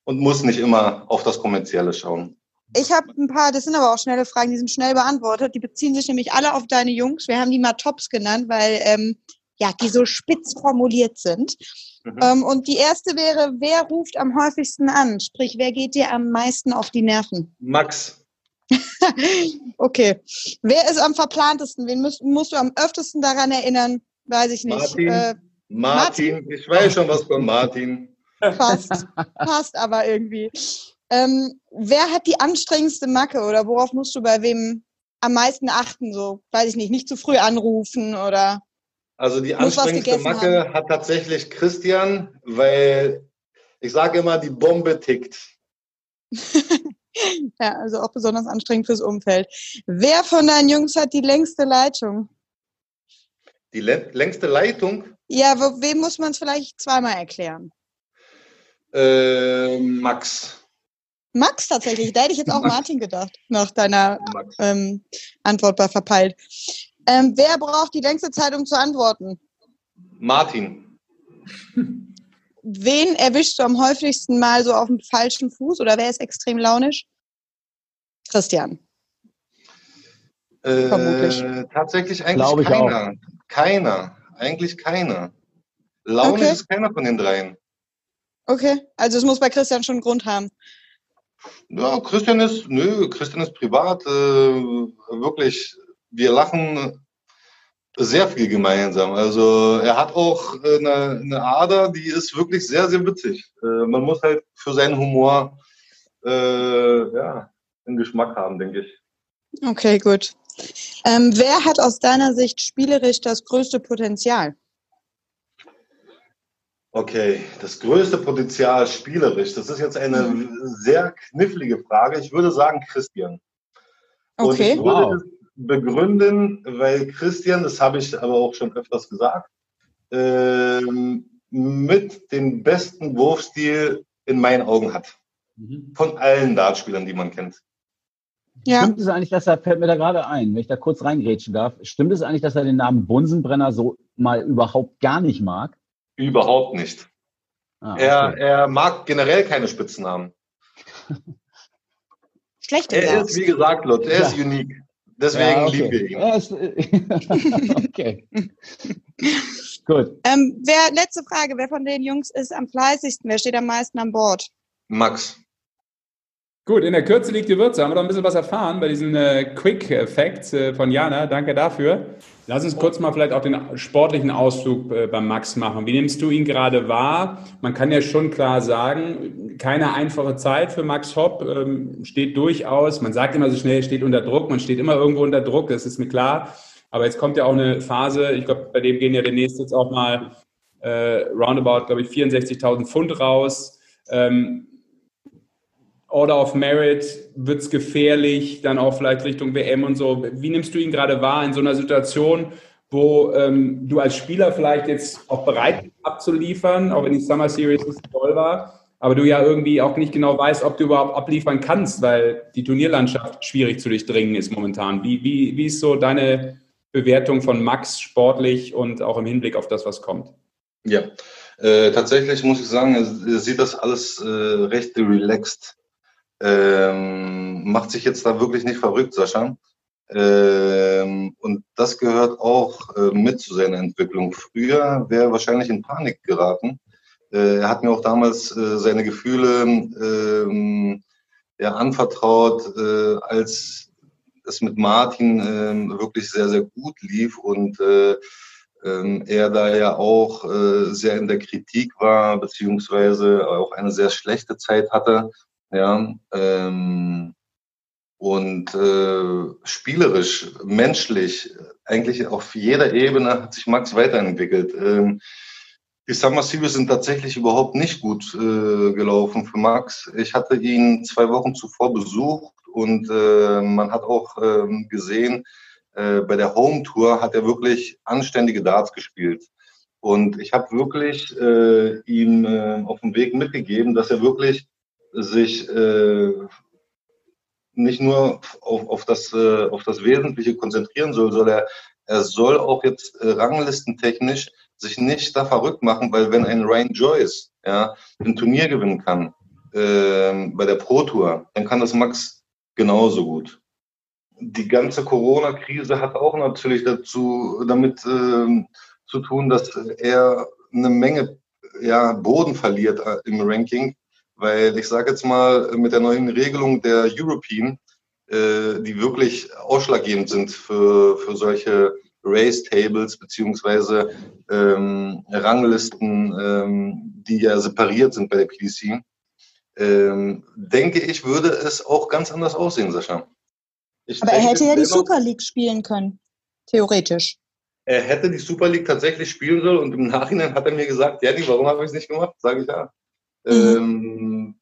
und muss nicht immer auf das Kommerzielle schauen. Ich habe ein paar, das sind aber auch schnelle Fragen, die sind schnell beantwortet. Die beziehen sich nämlich alle auf deine Jungs. Wir haben die mal Tops genannt, weil ähm, ja, die so spitz formuliert sind. Mhm. Ähm, und die erste wäre, wer ruft am häufigsten an? Sprich, wer geht dir am meisten auf die Nerven? Max. <laughs> okay. Wer ist am verplantesten? Wen musst, musst, du am öftesten daran erinnern? Weiß ich nicht. Martin. Äh, Martin. Martin. Ich weiß schon was von Martin. Passt. Passt aber irgendwie. Ähm, wer hat die anstrengendste Macke oder worauf musst du bei wem am meisten achten? So, weiß ich nicht, nicht zu früh anrufen oder. Also die anstrengendste Macke hat tatsächlich Christian, weil ich sage immer, die Bombe tickt. <laughs> <laughs> Ja, also auch besonders anstrengend fürs Umfeld. Wer von deinen Jungs hat die längste Leitung? Die lä- längste Leitung, Ja, wo, wem muss man es vielleicht zweimal erklären? äh, Max. Max tatsächlich. Da hätte ich jetzt auch Max. <laughs> Martin gedacht, nach deiner ähm, Antwort bei verpeilt. Ähm, wer braucht die längste Zeit, um zu antworten? Martin. <laughs> Wen erwischst du am häufigsten mal so auf dem falschen Fuß oder wer ist extrem launisch? Christian. Äh, Vermutlich. Tatsächlich eigentlich Glaube ich keiner. Keiner. Eigentlich keiner. Launisch Okay. ist keiner von den dreien. Okay, also es muss bei Christian schon einen Grund haben. Ja, Christian ist, nö, Christian ist privat, äh, wirklich, wir lachen sehr viel gemeinsam. Also er hat auch äh, eine, eine Ader, die ist wirklich sehr, sehr witzig. Äh, man muss halt für seinen Humor äh, ja, einen Geschmack haben, denke ich. Okay, gut. Ähm, wer hat aus deiner Sicht spielerisch das größte Potenzial? Okay, das größte Potenzial spielerisch, das ist jetzt eine sehr knifflige Frage. Ich würde sagen Christian. Und Okay. ich würde Wow. Begründen, weil Christian, das habe ich aber auch schon öfters gesagt, ähm, mit den besten Wurfstil in meinen Augen hat. Mhm. Von allen Dartspielern, die man kennt. Ja. Stimmt es eigentlich, dass er, fällt mir da gerade ein, wenn ich da kurz reingrätschen darf, stimmt es eigentlich, dass er den Namen Bunsenbrenner so mal überhaupt gar nicht mag? Überhaupt nicht. Ah, Er, okay. er mag generell keine Spitznamen. <laughs> Schlechte Er ist, wie gesagt, Lutz, er ist Ja. unique. Deswegen Ja, okay. lieben wir ihn. Ist, <laughs> okay. <laughs> Gut. Ähm, wer, letzte Frage, wer von den Jungs ist am fleißigsten? Wer steht am meisten an Bord? Max. Gut, in der Kürze liegt die Würze. Haben wir noch ein bisschen was erfahren bei diesen äh, Quick Facts äh, von Jana. Danke dafür. Lass uns kurz mal vielleicht auch den sportlichen Ausflug äh, beim Max machen. Wie nimmst du ihn gerade wahr? Man kann ja schon klar sagen, keine einfache Zeit für Max Hopp. Ähm, steht durchaus, man sagt immer so schnell, steht unter Druck. Man steht immer irgendwo unter Druck, das ist mir klar. Aber jetzt kommt ja auch eine Phase, ich glaube, bei dem gehen ja demnächst jetzt auch mal äh, roundabout, glaube ich, 64.000 Pfund raus. Ähm, Order of Merit wird es gefährlich, dann auch vielleicht Richtung WM und so. Wie nimmst du ihn gerade wahr in so einer Situation, wo ähm, du als Spieler vielleicht jetzt auch bereit bist abzuliefern, auch wenn die Summer Series nicht toll war, aber du ja irgendwie auch nicht genau weißt, ob du überhaupt abliefern kannst, weil die Turnierlandschaft schwierig zu durchdringen ist momentan. Wie, wie, wie ist so deine Bewertung von Max sportlich und auch im Hinblick auf das, was kommt? Ja, äh, tatsächlich muss ich sagen, sieht das alles äh, recht relaxed. Ähm, macht sich jetzt da wirklich nicht verrückt, Sascha. Ähm, und das gehört auch äh, mit zu seiner Entwicklung. Früher wäre er wahrscheinlich in Panik geraten. Äh, er hat mir auch damals äh, seine Gefühle ähm, ja, anvertraut, äh, als es mit Martin äh, wirklich sehr, sehr gut lief und äh, ähm, er da ja auch äh, sehr in der Kritik war, beziehungsweise auch eine sehr schlechte Zeit hatte. Ja, ähm, und äh, spielerisch, menschlich, eigentlich auf jeder Ebene hat sich Max weiterentwickelt. Ähm, die Summer Series sind tatsächlich überhaupt nicht gut äh, gelaufen für Max. Ich hatte ihn zwei Wochen zuvor besucht und äh, man hat auch ähm, gesehen, äh, bei der Home Tour hat er wirklich anständige Darts gespielt. Und ich habe wirklich äh, ihm äh, auf dem Weg mitgegeben, dass er wirklich sich äh, nicht nur auf, auf, das, äh, auf das Wesentliche konzentrieren soll, sondern er, er soll auch jetzt äh, ranglistentechnisch sich nicht da verrückt machen, weil wenn ein Ryan Joyce ja, ein Turnier gewinnen kann äh, bei der Pro Tour, dann kann das Max genauso gut. Die ganze Corona-Krise hat auch natürlich dazu damit äh, zu tun, dass er eine Menge ja, Boden verliert äh, im Ranking, weil ich sage jetzt mal mit der neuen Regelung der European, äh, die wirklich ausschlaggebend sind für, für solche Race-Tables beziehungsweise ähm, Ranglisten, ähm, die ja separiert sind bei der PDC, ähm, denke ich, würde es auch ganz anders aussehen, Sascha. Ich Aber er denke, hätte ja die Super League spielen können. Theoretisch. er hätte die Super League tatsächlich spielen sollen und im Nachhinein hat er mir gesagt, Danny, warum habe ich es nicht gemacht? Sage ich ja. Mhm. Ähm,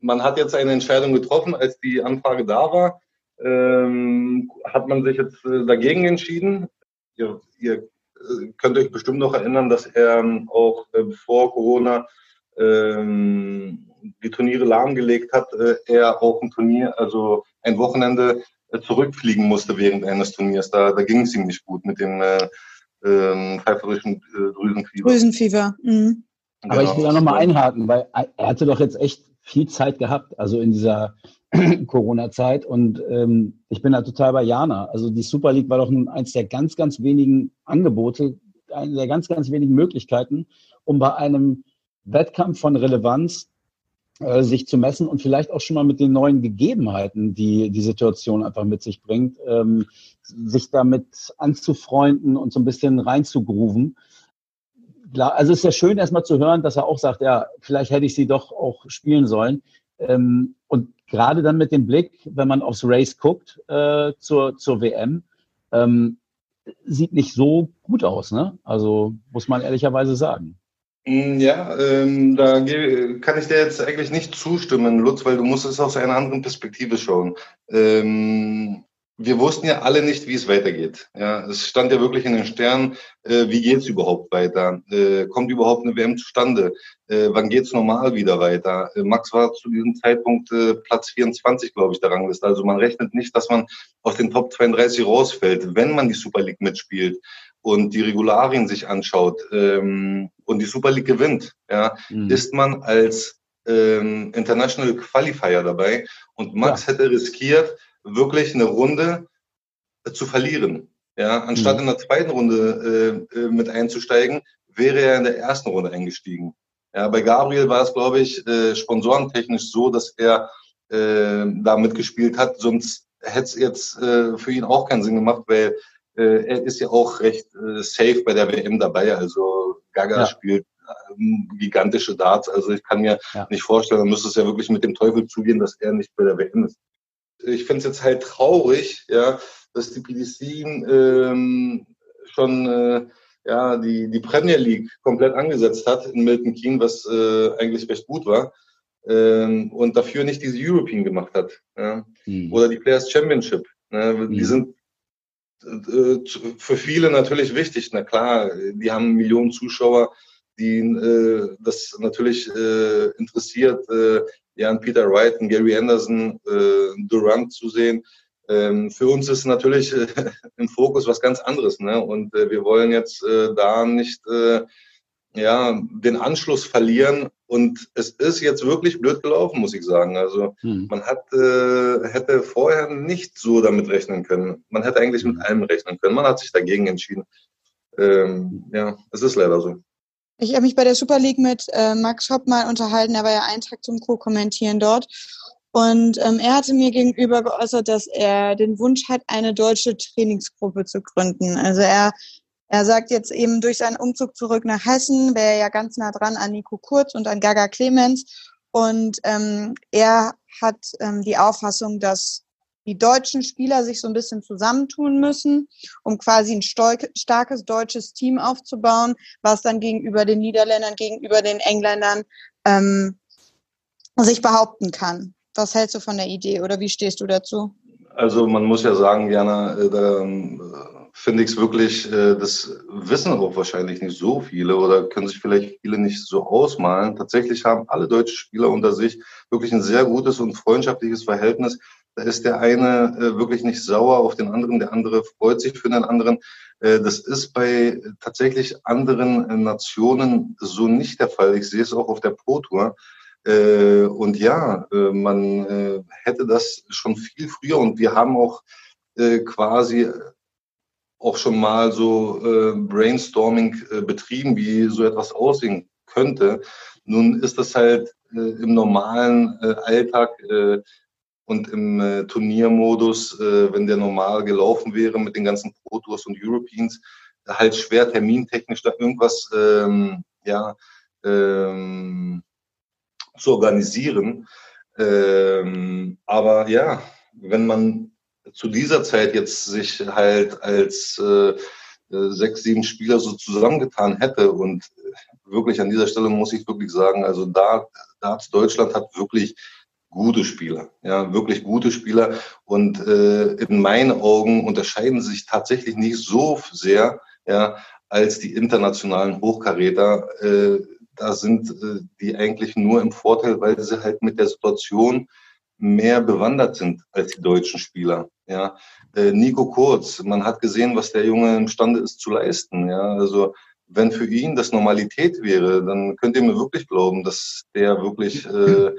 man hat jetzt eine Entscheidung getroffen, als die Anfrage da war, ähm, hat man sich jetzt äh, dagegen entschieden. Ihr, ihr äh, könnt euch bestimmt noch erinnern, dass er ähm, auch äh, vor Corona die Turniere lahmgelegt hat, er auch ein Turnier, also ein Wochenende zurückfliegen musste während eines Turniers. Da, da ging es ihm nicht gut mit dem äh, äh, pfeiferischen äh, Drüsenfieber. Drüsenfieber. Mhm. Aber genau. ich will da nochmal einhaken, weil er hatte doch jetzt echt viel Zeit gehabt, also in dieser <clears throat> Corona-Zeit. Und ähm, ich bin da total bei Jana. Also die Super League war doch nun eins der ganz, ganz wenigen Angebote, eine der ganz, ganz wenigen Möglichkeiten, um bei einem Wettkampf von Relevanz äh, sich zu messen und vielleicht auch schon mal mit den neuen Gegebenheiten, die die Situation einfach mit sich bringt, ähm, sich damit anzufreunden und so ein bisschen reinzugrooven. Also es ist ja schön erstmal zu hören, dass er auch sagt, ja, vielleicht hätte ich sie doch auch spielen sollen. Ähm, und gerade dann mit dem Blick, wenn man aufs Race guckt äh, zur, zur WM, ähm, sieht nicht so gut aus, ne? Also muss man ehrlicherweise sagen. Mm, ja, ähm, da kann ich dir jetzt eigentlich nicht zustimmen, Lutz, weil du musst es aus einer anderen Perspektive schauen. Ähm, wir wussten ja alle nicht, wie es weitergeht. Ja, es stand ja wirklich in den Sternen, äh, wie geht's überhaupt weiter? Äh, kommt überhaupt eine WM zustande? Äh, wann geht's normal wieder weiter? Äh, Max war zu diesem Zeitpunkt äh, Platz 24, glaube ich, der Rangliste. Also man rechnet nicht, dass man aus den Top 32 rausfällt, wenn man die Super League mitspielt und die Regularien sich anschaut ähm, und die Super League gewinnt, ja, mhm. ist man als ähm, International Qualifier dabei. Und Max ja. hätte riskiert, wirklich eine Runde äh, zu verlieren. Ja, anstatt mhm. in der zweiten Runde äh, äh, mit einzusteigen, wäre er in der ersten Runde eingestiegen. Ja, bei Gabriel war es, glaube ich, äh, sponsorentechnisch so, dass er äh, da mitgespielt hat. Sonst hätte es jetzt äh, für ihn auch keinen Sinn gemacht, weil äh, er ist ja auch recht äh, safe bei der WM dabei. Also Gaga ja. spielt ähm, gigantische Darts. Also ich kann mir ja. nicht vorstellen, man müsste es ja wirklich mit dem Teufel zugehen, dass er nicht bei der WM ist. Ich finde es jetzt halt traurig, ja, dass die PDC ähm, schon äh, ja, die, die Premier League komplett angesetzt hat in Milton Keynes, was äh, eigentlich recht gut war. Ähm, und dafür nicht diese European gemacht hat. Ja. Mhm. Oder die Players Championship. Ne? Mhm. Die sind äh, für viele natürlich wichtig. Na klar, die haben Millionen Zuschauer, die äh, das natürlich äh, interessiert, äh, Jan Peter Wright, und Gary Anderson, äh, Durant zu sehen. Ähm, für uns ist natürlich äh, <laughs> im Fokus was ganz anderes, ne? Und äh, wir wollen jetzt da nicht ja, den Anschluss verlieren. Und es ist jetzt wirklich blöd gelaufen, muss ich sagen. Also hm. man hat, äh, hätte vorher nicht so damit rechnen können. Man hätte eigentlich mit allem rechnen können. Man hat sich dagegen entschieden. Ähm, ja, es ist leider so. Ich habe mich bei der Super League mit äh, Max Hopp mal unterhalten. Er war ja einen Tag zum Co-Kommentieren dort. Und ähm, er hatte mir gegenüber geäußert, dass er den Wunsch hat, eine deutsche Trainingsgruppe zu gründen. Also er er sagt jetzt eben durch seinen Umzug zurück nach Hessen, wäre er ja ganz nah dran an Nico Kurz und an Gaga Clemens. Und ähm, er hat ähm, die Auffassung, dass die deutschen Spieler sich so ein bisschen zusammentun müssen, um quasi ein starkes deutsches Team aufzubauen, was dann gegenüber den Niederländern, gegenüber den Engländern ähm, sich behaupten kann. Was hältst du von der Idee oder wie stehst du dazu? Also man muss ja sagen, Jana, äh, da, äh, finde ich es wirklich, äh, das wissen auch wahrscheinlich nicht so viele oder können sich vielleicht viele nicht so ausmalen. Tatsächlich haben alle deutschen Spieler unter sich wirklich ein sehr gutes und freundschaftliches Verhältnis. Da ist der eine äh, wirklich nicht sauer auf den anderen, der andere freut sich für den anderen. Äh, das ist bei tatsächlich anderen Nationen so nicht der Fall. Ich sehe es auch auf der Pro Tour. Und ja, man hätte das schon viel früher und wir haben auch quasi auch schon mal so äh, Brainstorming äh, betrieben, wie so etwas aussehen könnte. Nun ist das halt äh, im normalen äh, Alltag äh, und im äh, Turniermodus, äh, wenn der normal gelaufen wäre mit den ganzen Pro Tours und Europeans, halt schwer termintechnisch da irgendwas ähm, ja, ähm, zu organisieren. Ähm, aber ja, wenn man zu dieser Zeit jetzt sich halt als äh, äh, sechs, sieben Spieler so zusammengetan hätte und wirklich an dieser Stelle muss ich wirklich sagen, also da, da Deutschland hat wirklich gute Spieler, ja, wirklich gute Spieler. Und äh, in meinen Augen unterscheiden sie sich tatsächlich nicht so sehr, ja, als die internationalen Hochkaräter. Äh, da sind äh, die eigentlich nur im Vorteil, weil sie halt mit der Situation mehr bewandert sind als die deutschen Spieler. Ja, äh, Nico Kurz, man hat gesehen, was der Junge imstande ist zu leisten. Ja, also wenn für ihn das Normalität wäre, dann könnt ihr mir wirklich glauben, dass der wirklich äh,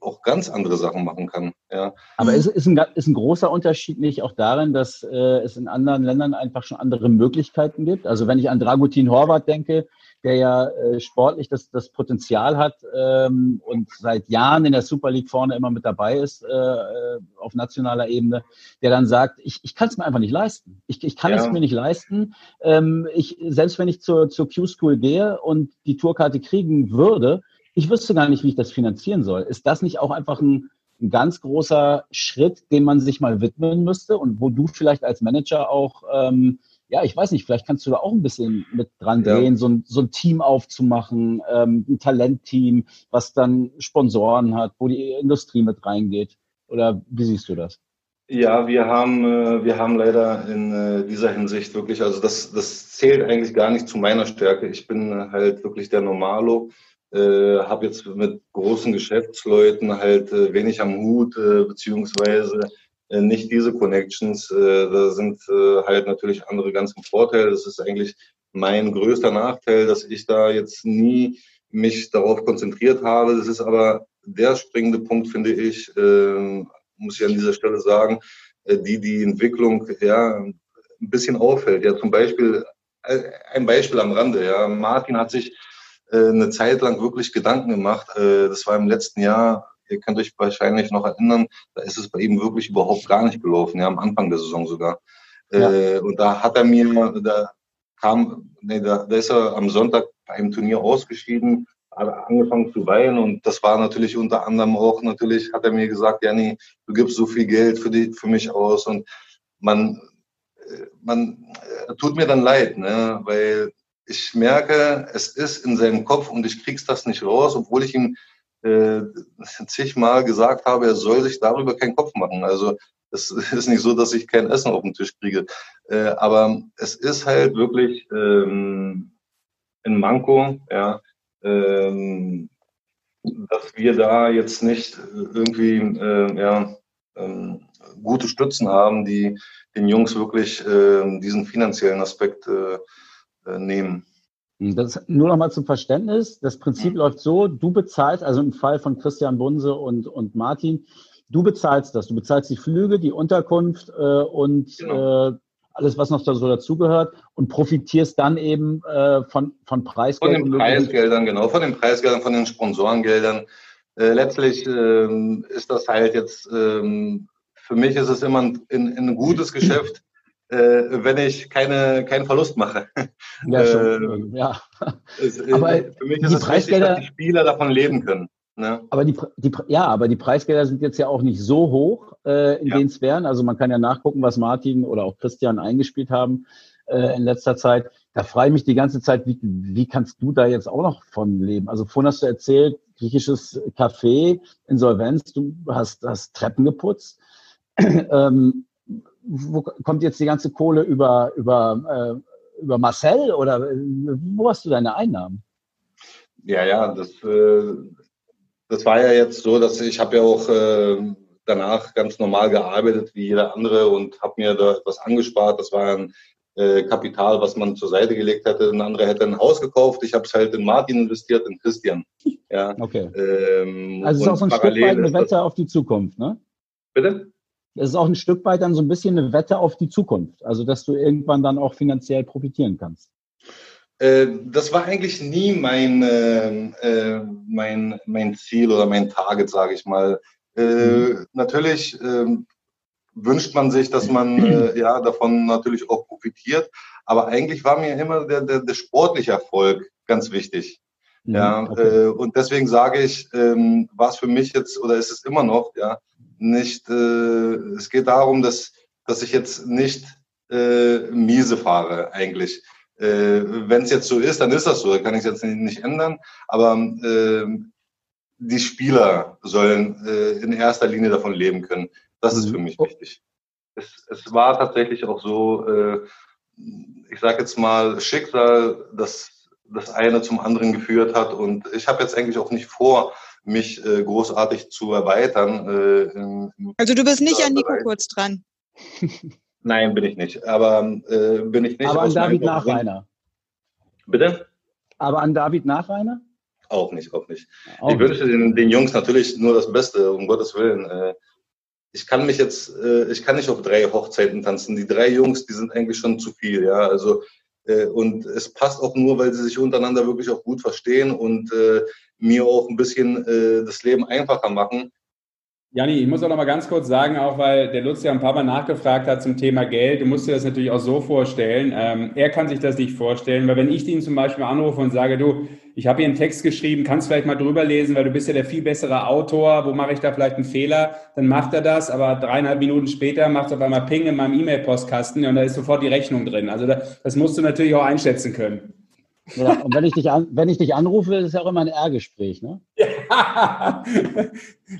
auch ganz andere Sachen machen kann. Ja. Aber ist, ist, ein, ist ein großer Unterschied nicht auch darin, dass äh, es in anderen Ländern einfach schon andere Möglichkeiten gibt? Also wenn ich an Dragutin Horvath denke, der ja äh, sportlich das, das Potenzial hat ähm, und seit Jahren in der Super League vorne immer mit dabei ist äh, äh auf nationaler Ebene, der dann sagt, ich, ich kann es mir einfach nicht leisten. Ich, ich kann ja. es mir nicht leisten. Ähm, ich, selbst wenn ich zur, zur Q-School gehe und die Tourkarte kriegen würde, ich wüsste gar nicht, wie ich das finanzieren soll. Ist das nicht auch einfach ein, ein ganz großer Schritt, dem man sich mal widmen müsste und wo du vielleicht als Manager auch, ähm, ja, ich weiß nicht, vielleicht kannst du da auch ein bisschen mit dran drehen, ja. so, ein, so ein Team aufzumachen, ähm, ein Talentteam, was dann Sponsoren hat, wo die Industrie mit reingeht. Oder wie siehst du das? Ja, wir haben, äh, wir haben leider in äh, dieser Hinsicht wirklich, also das, das zählt eigentlich gar nicht zu meiner Stärke. Ich bin halt wirklich der Normalo äh, habe jetzt mit großen Geschäftsleuten halt äh, wenig am Hut, äh, beziehungsweise äh, nicht diese Connections. Äh, da sind äh, halt natürlich andere ganz im Vorteil. Das ist eigentlich mein größter Nachteil, dass ich da jetzt nie mich darauf konzentriert habe. Das ist aber der springende Punkt, finde ich, äh, muss ich an dieser Stelle sagen, äh, die die Entwicklung ja ein bisschen auffällt. Ja, zum Beispiel äh, ein Beispiel am Rande. Ja, Martin hat sich eine Zeit lang wirklich Gedanken gemacht. Äh, das war im letzten Jahr, ihr könnt euch wahrscheinlich noch erinnern, da ist es bei ihm wirklich überhaupt gar nicht gelaufen, ja, am Anfang der Saison sogar. Ja. Äh, und da hat er mir, da kam, nee, da, da ist er am Sonntag bei einem Turnier ausgeschieden, hat angefangen zu weinen und das war natürlich unter anderem auch natürlich, hat er mir gesagt, ja nee, du gibst so viel Geld für, die, für mich aus und man, man tut mir dann leid, ne, weil ich merke, es ist in seinem Kopf und ich krieg's das nicht raus, obwohl ich ihm äh, zigmal gesagt habe, er soll sich darüber keinen Kopf machen. Also es <laughs> ist nicht so, dass ich kein Essen auf den Tisch kriege. Äh, aber es ist halt wirklich ähm, ein Manko, ja, ähm, dass wir da jetzt nicht irgendwie äh, ja, ähm, gute Stützen haben, die den Jungs wirklich äh, diesen finanziellen Aspekt äh, nehmen. Hm, das nur noch mal zum Verständnis. Das Prinzip mhm. läuft so, du bezahlst, also im Fall von Christian Bunse und, und Martin, du bezahlst das. Du bezahlst die Flüge, die Unterkunft äh, und genau. äh, alles, was noch da so dazugehört und profitierst dann eben äh, von, von Preisgeldern. Von den Preisgeldern, genau, von den Preisgeldern, von den Sponsorengeldern. Äh, letztlich ähm, ist das halt jetzt, ähm, für mich ist es immer ein, ein, ein gutes <clears throat> Geschäft, äh, wenn ich keine, keinen Verlust mache. Ja, <laughs> schon, äh, ja. Es, äh, aber für mich ist es wichtig, dass die Spieler davon leben können. Ne? Aber die, die, ja, aber die Preisgelder sind jetzt ja auch nicht so hoch äh, in ja. den Sphären. Also man kann ja nachgucken, was Martin oder auch Christian eingespielt haben äh, in letzter Zeit. Da frage ich mich die ganze Zeit, wie, wie kannst du da jetzt auch noch von leben? Also vorhin hast du erzählt, griechisches Café, Insolvenz, du hast, hast Treppen geputzt. <clears throat> ähm, wo kommt jetzt die ganze Kohle über, über, äh, über Marcel oder wo hast du deine Einnahmen? Ja, ja, das, äh, das war ja jetzt so, dass ich habe ja auch äh, danach ganz normal gearbeitet wie jeder andere und habe mir da etwas angespart. Das war ein äh, Kapital, was man zur Seite gelegt hätte. Ein anderer hätte ein Haus gekauft. Ich habe es halt in Martin investiert, in Christian. Ja. Okay. Ähm, also es ist auch so ein Stück weit eine Wette auf die Zukunft, ne? Bitte? Es ist auch ein Stück weit dann so ein bisschen eine Wette auf die Zukunft, also dass du irgendwann dann auch finanziell profitieren kannst. Äh, das war eigentlich nie mein, äh, äh, mein, mein Ziel oder mein Target, sage ich mal. Mhm. Natürlich ähm, wünscht man sich, dass man <clears throat> ja davon natürlich auch profitiert, aber eigentlich war mir immer der, der, der sportliche Erfolg ganz wichtig. Mhm, ja, okay. und deswegen sage ich, ähm, war es für mich jetzt oder ist es immer noch, ja, nicht, äh, es geht darum, dass, dass ich jetzt nicht äh, miese fahre eigentlich. Äh, Wenn es jetzt so ist, dann ist das so, kann ich es jetzt nicht, nicht ändern. Aber äh, die Spieler sollen äh, in erster Linie davon leben können. Das ist für mich wichtig. Es, es war tatsächlich auch so, äh, ich sage jetzt mal, Schicksal, das das eine zum anderen geführt hat. Und ich habe jetzt eigentlich auch nicht vor, mich äh, großartig zu erweitern. Äh, im, im also du bist nicht an Nico kurz dran. <laughs> Nein, bin ich nicht. Aber äh, bin ich nicht. Aber an David Nachreiner. Bitte? Aber an David Nachreiner? Auch nicht, auch nicht. Auch ich wünsche den, den, Jungs natürlich nur das Beste, um Gottes Willen. Äh, ich kann mich jetzt, äh, ich kann nicht auf drei Hochzeiten tanzen. Die drei Jungs, die sind eigentlich schon zu viel, ja. Also äh, und es passt auch nur, weil sie sich untereinander wirklich auch gut verstehen und mir auch ein bisschen äh, das Leben einfacher machen. Jani, ich muss auch noch mal ganz kurz sagen, auch weil der Lutz ja ein paar Mal nachgefragt hat zum Thema Geld. Du musst dir das natürlich auch so vorstellen. Ähm, er kann sich das nicht vorstellen, weil wenn ich ihn zum Beispiel anrufe und sage, du, ich habe hier einen Text geschrieben, kannst vielleicht mal drüber lesen, weil du bist ja der viel bessere Autor, wo mache ich da vielleicht einen Fehler? Dann macht er das, aber dreieinhalb Minuten später macht es auf einmal Ping in meinem E-Mail-Postkasten und da ist sofort die Rechnung drin. Also das, das musst du natürlich auch einschätzen können. Ja, und wenn ich dich, an, wenn ich dich anrufe, ist es ja auch immer ein R-Gespräch, ne? Ja,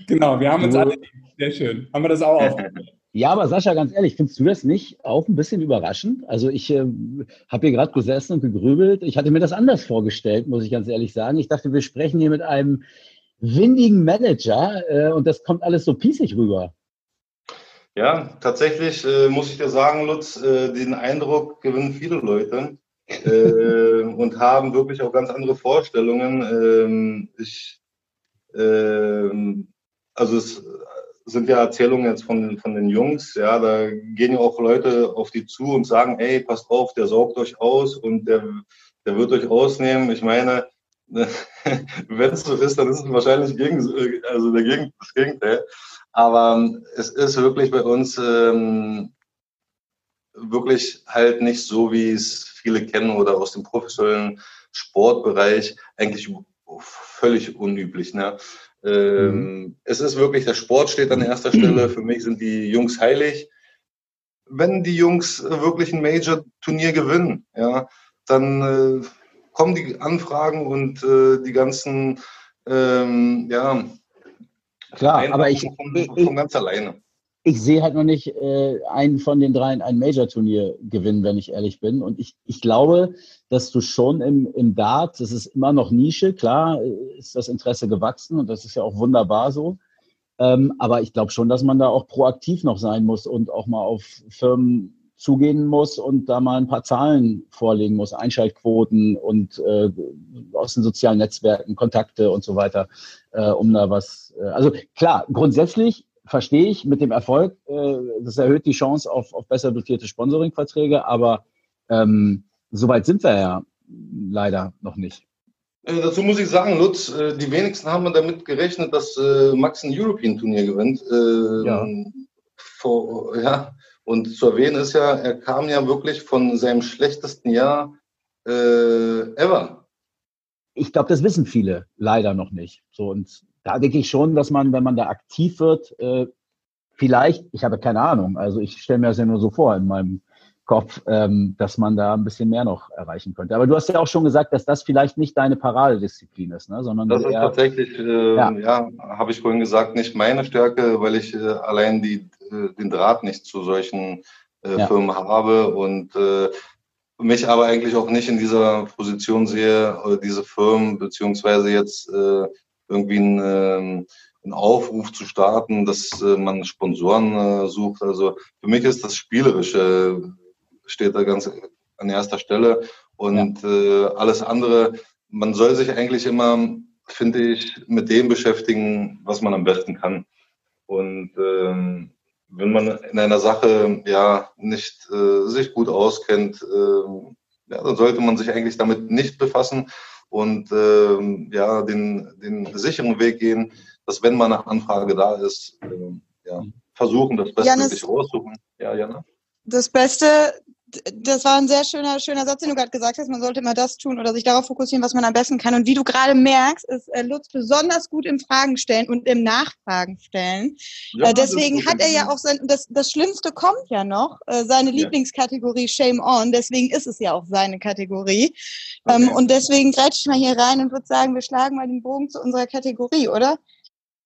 genau, wir haben uns alle, sehr schön, haben wir das auch aufgehört. Ja, aber Sascha, ganz ehrlich, findest du das nicht auch ein bisschen überraschend? Also ich äh, habe hier gerade gesessen und gegrübelt. Ich hatte mir das anders vorgestellt, muss ich ganz ehrlich sagen. Ich dachte, wir sprechen hier mit einem windigen Manager äh, und das kommt alles so pießig rüber. Ja, tatsächlich äh, muss ich dir sagen, Lutz, äh, den Eindruck gewinnen viele Leute äh, und haben wirklich auch ganz andere Vorstellungen. Ähm, ich, ähm, also es sind ja Erzählungen jetzt von, von den Jungs, ja, da gehen ja auch Leute auf die zu und sagen, ey, passt auf, der saugt euch aus und der, der wird euch ausnehmen. Ich meine, <laughs> wenn es so ist, dann ist es wahrscheinlich gegen, also dagegen, das Gegenteil. Aber es ist wirklich bei uns ähm, wirklich halt nicht so, wie es viele kennen oder aus dem professionellen Sportbereich eigentlich völlig unüblich. Ne? Ähm, mhm. Es ist wirklich, der Sport steht an erster Stelle. <clears throat> Für mich sind die Jungs heilig. Wenn die Jungs wirklich ein Major-Turnier gewinnen, ja, dann äh, kommen die Anfragen und äh, die ganzen, ähm, ja, Klar, aber ich, von, von ganz alleine ich sehe halt noch nicht äh, einen von den dreien ein Major-Turnier gewinnen, wenn ich ehrlich bin. Und ich, ich glaube, dass du schon im, im Dart, das ist immer noch Nische, klar ist das Interesse gewachsen und das ist ja auch wunderbar so. Ähm, aber ich glaube schon, dass man da auch proaktiv noch sein muss und auch mal auf Firmen zugehen muss und da mal ein paar Zahlen vorlegen muss, Einschaltquoten und äh, aus den sozialen Netzwerken, Kontakte und so weiter, äh, um da was. Äh, also klar, grundsätzlich verstehe ich mit dem Erfolg, äh, das erhöht die Chance auf, auf besser dotierte Sponsoringverträge, aber ähm, soweit sind wir ja leider noch nicht. Äh, dazu muss ich sagen, Lutz, äh, die wenigsten haben damit gerechnet, dass äh, Max ein European-Turnier gewinnt. Ähm, ja. Vor, ja. Und zu erwähnen ist ja, er kam ja wirklich von seinem schlechtesten Jahr ever. Ich glaube, das wissen viele leider noch nicht. So und da denke ich schon, dass man, wenn man da aktiv wird, äh, vielleicht, ich habe keine Ahnung, also ich stelle mir das ja nur so vor in meinem Kopf, ähm, dass man da ein bisschen mehr noch erreichen könnte. Aber du hast ja auch schon gesagt, dass das vielleicht nicht deine Paradedisziplin ist, ne? sondern das ist eher, tatsächlich, äh, ja, ja habe ich vorhin gesagt, nicht meine Stärke, weil ich äh, allein die, äh, den Draht nicht zu solchen äh, ja. Firmen habe und äh, mich aber eigentlich auch nicht in dieser Position sehe, diese Firmen beziehungsweise jetzt äh, irgendwie einen, ähm, einen Aufruf zu starten, dass äh, man Sponsoren äh, sucht. Also für mich ist das Spielerische, steht da ganz an erster Stelle. Und ja. äh, alles andere, man soll sich eigentlich immer, finde ich, mit dem beschäftigen, was man am besten kann. Und ähm, wenn man in einer Sache ja nicht äh, sich gut auskennt, äh, ja, dann sollte man sich eigentlich damit nicht befassen und ähm, ja, den, den sicheren Weg gehen, dass wenn mal eine Anfrage da ist, äh, ja, versuchen, das Bestmögliche raussuchen. Ja, Jana? Das Beste, das war ein sehr schöner, schöner Satz, den du gerade gesagt hast. Man sollte immer das tun oder sich darauf fokussieren, was man am besten kann. Und wie du gerade merkst, ist äh, Lutz besonders gut im Fragen stellen und im Nachfragen stellen. Ja, äh, deswegen hat er ja auch sein, das, das Schlimmste kommt ja noch, äh, seine Ja. Lieblingskategorie Shame On. Deswegen ist es ja auch seine Kategorie. Ähm, Okay. und deswegen grätsch ich mal hier rein und würde sagen, wir schlagen mal den Bogen zu unserer Kategorie, oder?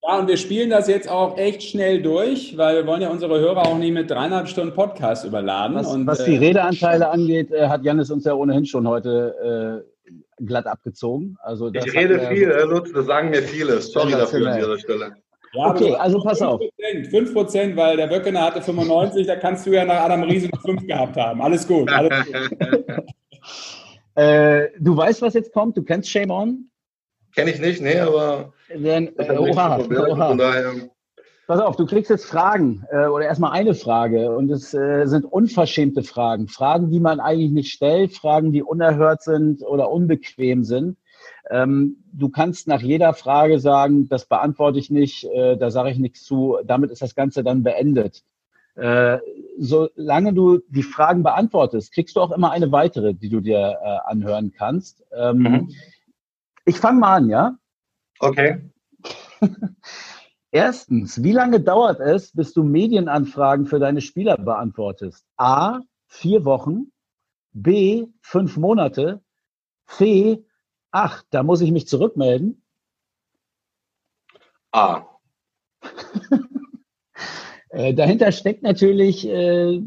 Ja, und wir spielen das jetzt auch echt schnell durch, weil wir wollen ja unsere Hörer auch nicht mit dreieinhalb Stunden Podcast überladen. Was, und, was äh, die Redeanteile angeht, äh, hat Janis uns ja ohnehin schon heute äh, glatt abgezogen. Also das Ich rede viel, Herr Lutz, das sagen mir viele. Sorry dafür an dieser Stelle. Ja, Okay, also pass auf. 5%, 5%, weil der Wöckener hatte 95, da kannst du ja nach Adam Riese noch 5 gehabt haben. Alles gut. Alles gut. <laughs> Äh, du weißt, was jetzt kommt? Du kennst Shame On? Kenne ich nicht, nee, aber Denn, äh, oha, oha. Von daher, Pass auf, du kriegst jetzt Fragen äh, oder erstmal eine Frage und es äh, sind unverschämte Fragen. Fragen, die man eigentlich nicht stellt, Fragen, die unerhört sind oder unbequem sind. Ähm, du kannst nach jeder Frage sagen, das beantworte ich nicht, äh, da sage ich nichts zu, damit ist das Ganze dann beendet. Äh, solange du die Fragen beantwortest, kriegst du auch immer eine weitere, die du dir äh, anhören kannst. Ähm, Mhm. Ich fange mal an, ja? okay. <laughs> Erstens, wie lange dauert es, bis du Medienanfragen für deine Spieler beantwortest? A, vier Wochen, B, fünf Monate, C, acht, da muss ich mich zurückmelden. A. <laughs> Äh, dahinter steckt natürlich äh,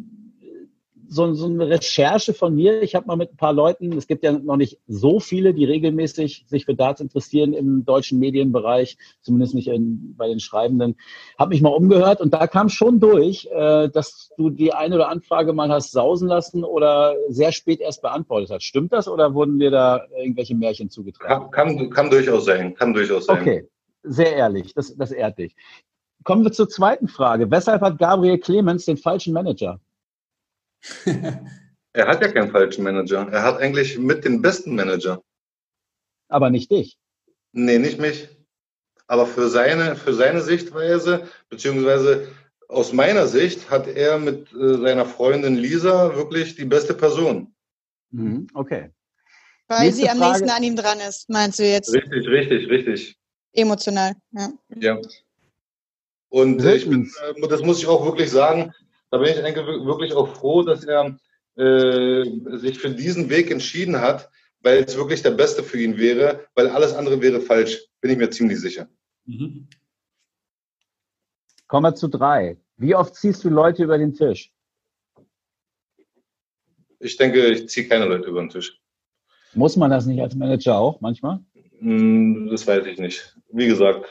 so, so eine Recherche von mir. Ich habe mal mit ein paar Leuten, es gibt ja noch nicht so viele, die regelmäßig sich für Darts interessieren im deutschen Medienbereich, zumindest nicht in, bei den Schreibenden, habe mich mal umgehört und da kam schon durch, äh, dass du die eine oder Anfrage mal hast sausen lassen oder sehr spät erst beantwortet hast. Stimmt das oder wurden dir da irgendwelche Märchen zugetragen? Kann, kann, kann durchaus sein. Kann durchaus sein. Okay, sehr ehrlich, das, das ehrt dich. Kommen wir zur zweiten Frage. Weshalb hat Gabriel Clemens den falschen Manager? <laughs> Er hat ja keinen falschen Manager. Er hat eigentlich mit den besten Manager. Aber nicht dich. Nee, nicht mich. Aber für seine, für seine Sichtweise, beziehungsweise aus meiner Sicht, hat er mit äh, seiner Freundin Lisa wirklich die beste Person. Mhm, okay. Weil Nächste sie am Frage. nächsten an ihm dran ist, meinst du jetzt? Richtig, richtig, richtig. Emotional. Ja. Ja. Und äh, ich bin, äh, das muss ich auch wirklich sagen, da bin ich eigentlich wir- wirklich auch froh, dass er äh, sich für diesen Weg entschieden hat, weil es wirklich der beste für ihn wäre, weil alles andere wäre falsch, bin ich mir ziemlich sicher. Mhm. Kommen wir zu drei. Wie oft ziehst du Leute über den Tisch? Ich denke, ich ziehe keine Leute über den Tisch. Muss man das nicht als Manager auch manchmal? Hm, Das weiß ich nicht. Wie gesagt,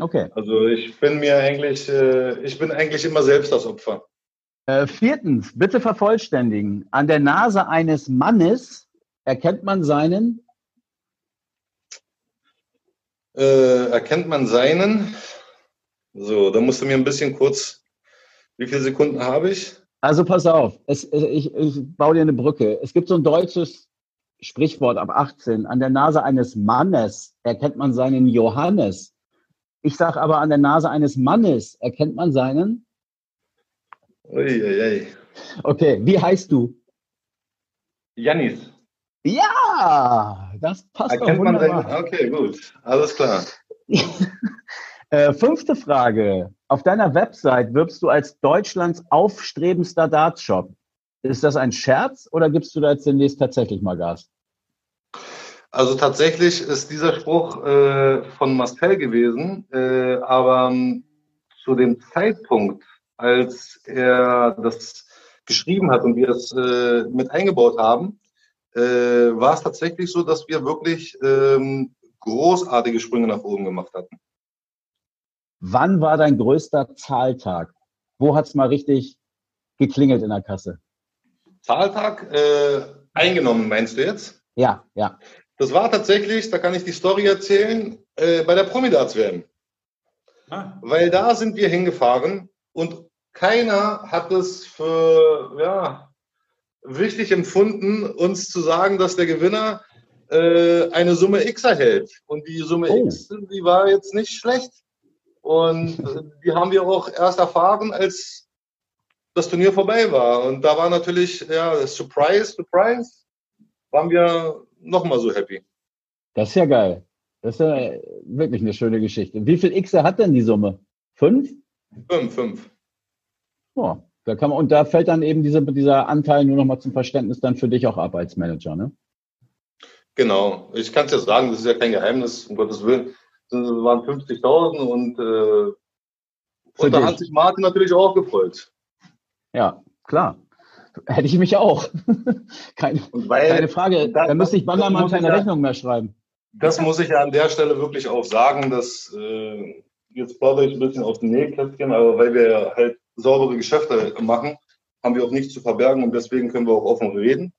Okay. also ich bin mir eigentlich, äh, ich bin eigentlich immer selbst das Opfer. Äh, viertens, bitte vervollständigen. An der Nase eines Mannes erkennt man seinen. Äh, erkennt man seinen? So, da musst du mir ein bisschen kurz, wie viele Sekunden habe ich? Also pass auf, es, ich, ich baue dir eine Brücke. Es gibt so ein deutsches Sprichwort ab 18. An der Nase eines Mannes erkennt man seinen Johannes. Ich sage aber, an der Nase eines Mannes erkennt man seinen. Uiuiui. Okay, wie heißt du? Janis. Ja, das passt doch Erkennt man wunderbar. seinen? Okay, gut. Alles klar. <laughs> Äh, fünfte Frage. Auf deiner Website wirbst du als Deutschlands aufstrebendster Dartshop. Ist das ein Scherz oder gibst du da jetzt demnächst tatsächlich mal Gas? Also tatsächlich ist dieser Spruch äh, von Marcel gewesen, äh, aber ähm, zu dem Zeitpunkt, als er das geschrieben hat und wir es äh, mit eingebaut haben, äh, war es tatsächlich so, dass wir wirklich ähm, großartige Sprünge nach oben gemacht hatten. Wann war dein größter Zahltag? Wo hat's mal richtig geklingelt in der Kasse? Zahltag äh, eingenommen, meinst du jetzt? Ja, ja. Das war tatsächlich, da kann ich die Story erzählen, äh, bei der Promidarts werden. Ah, Weil da sind wir hingefahren und keiner hat es für ja, wichtig empfunden, uns zu sagen, dass der Gewinner äh, eine Summe X erhält. Und die Summe Oh. X, die war jetzt nicht schlecht. Und äh, die haben wir auch erst erfahren, als das Turnier vorbei war. Und da war natürlich, ja, Surprise, Surprise, waren wir nochmal so happy. Das ist ja geil. Das ist ja wirklich eine schöne Geschichte. Wie viel X hat denn die Summe? Fünf? Fünf, fünf. Ja, da kann man, und da fällt dann eben diese, dieser Anteil nur nochmal zum Verständnis dann für dich auch ab als Manager, ne? Genau. Ich kann es ja sagen, das ist ja kein Geheimnis, um Gottes Willen. Das waren 50.000 und, äh, und da hat sich Martin natürlich auch gefreut. Ja, klar. Hätte ich mich auch. <laughs> keine, weil, keine Frage. Da müsste ich Bandermann keine ja, Rechnung mehr schreiben. Das muss ich ja an der Stelle wirklich auch sagen, dass äh, jetzt plaudere ich ein bisschen aus dem Nähkästchen, aber weil wir halt saubere Geschäfte machen, haben wir auch nichts zu verbergen und deswegen können wir auch offen reden.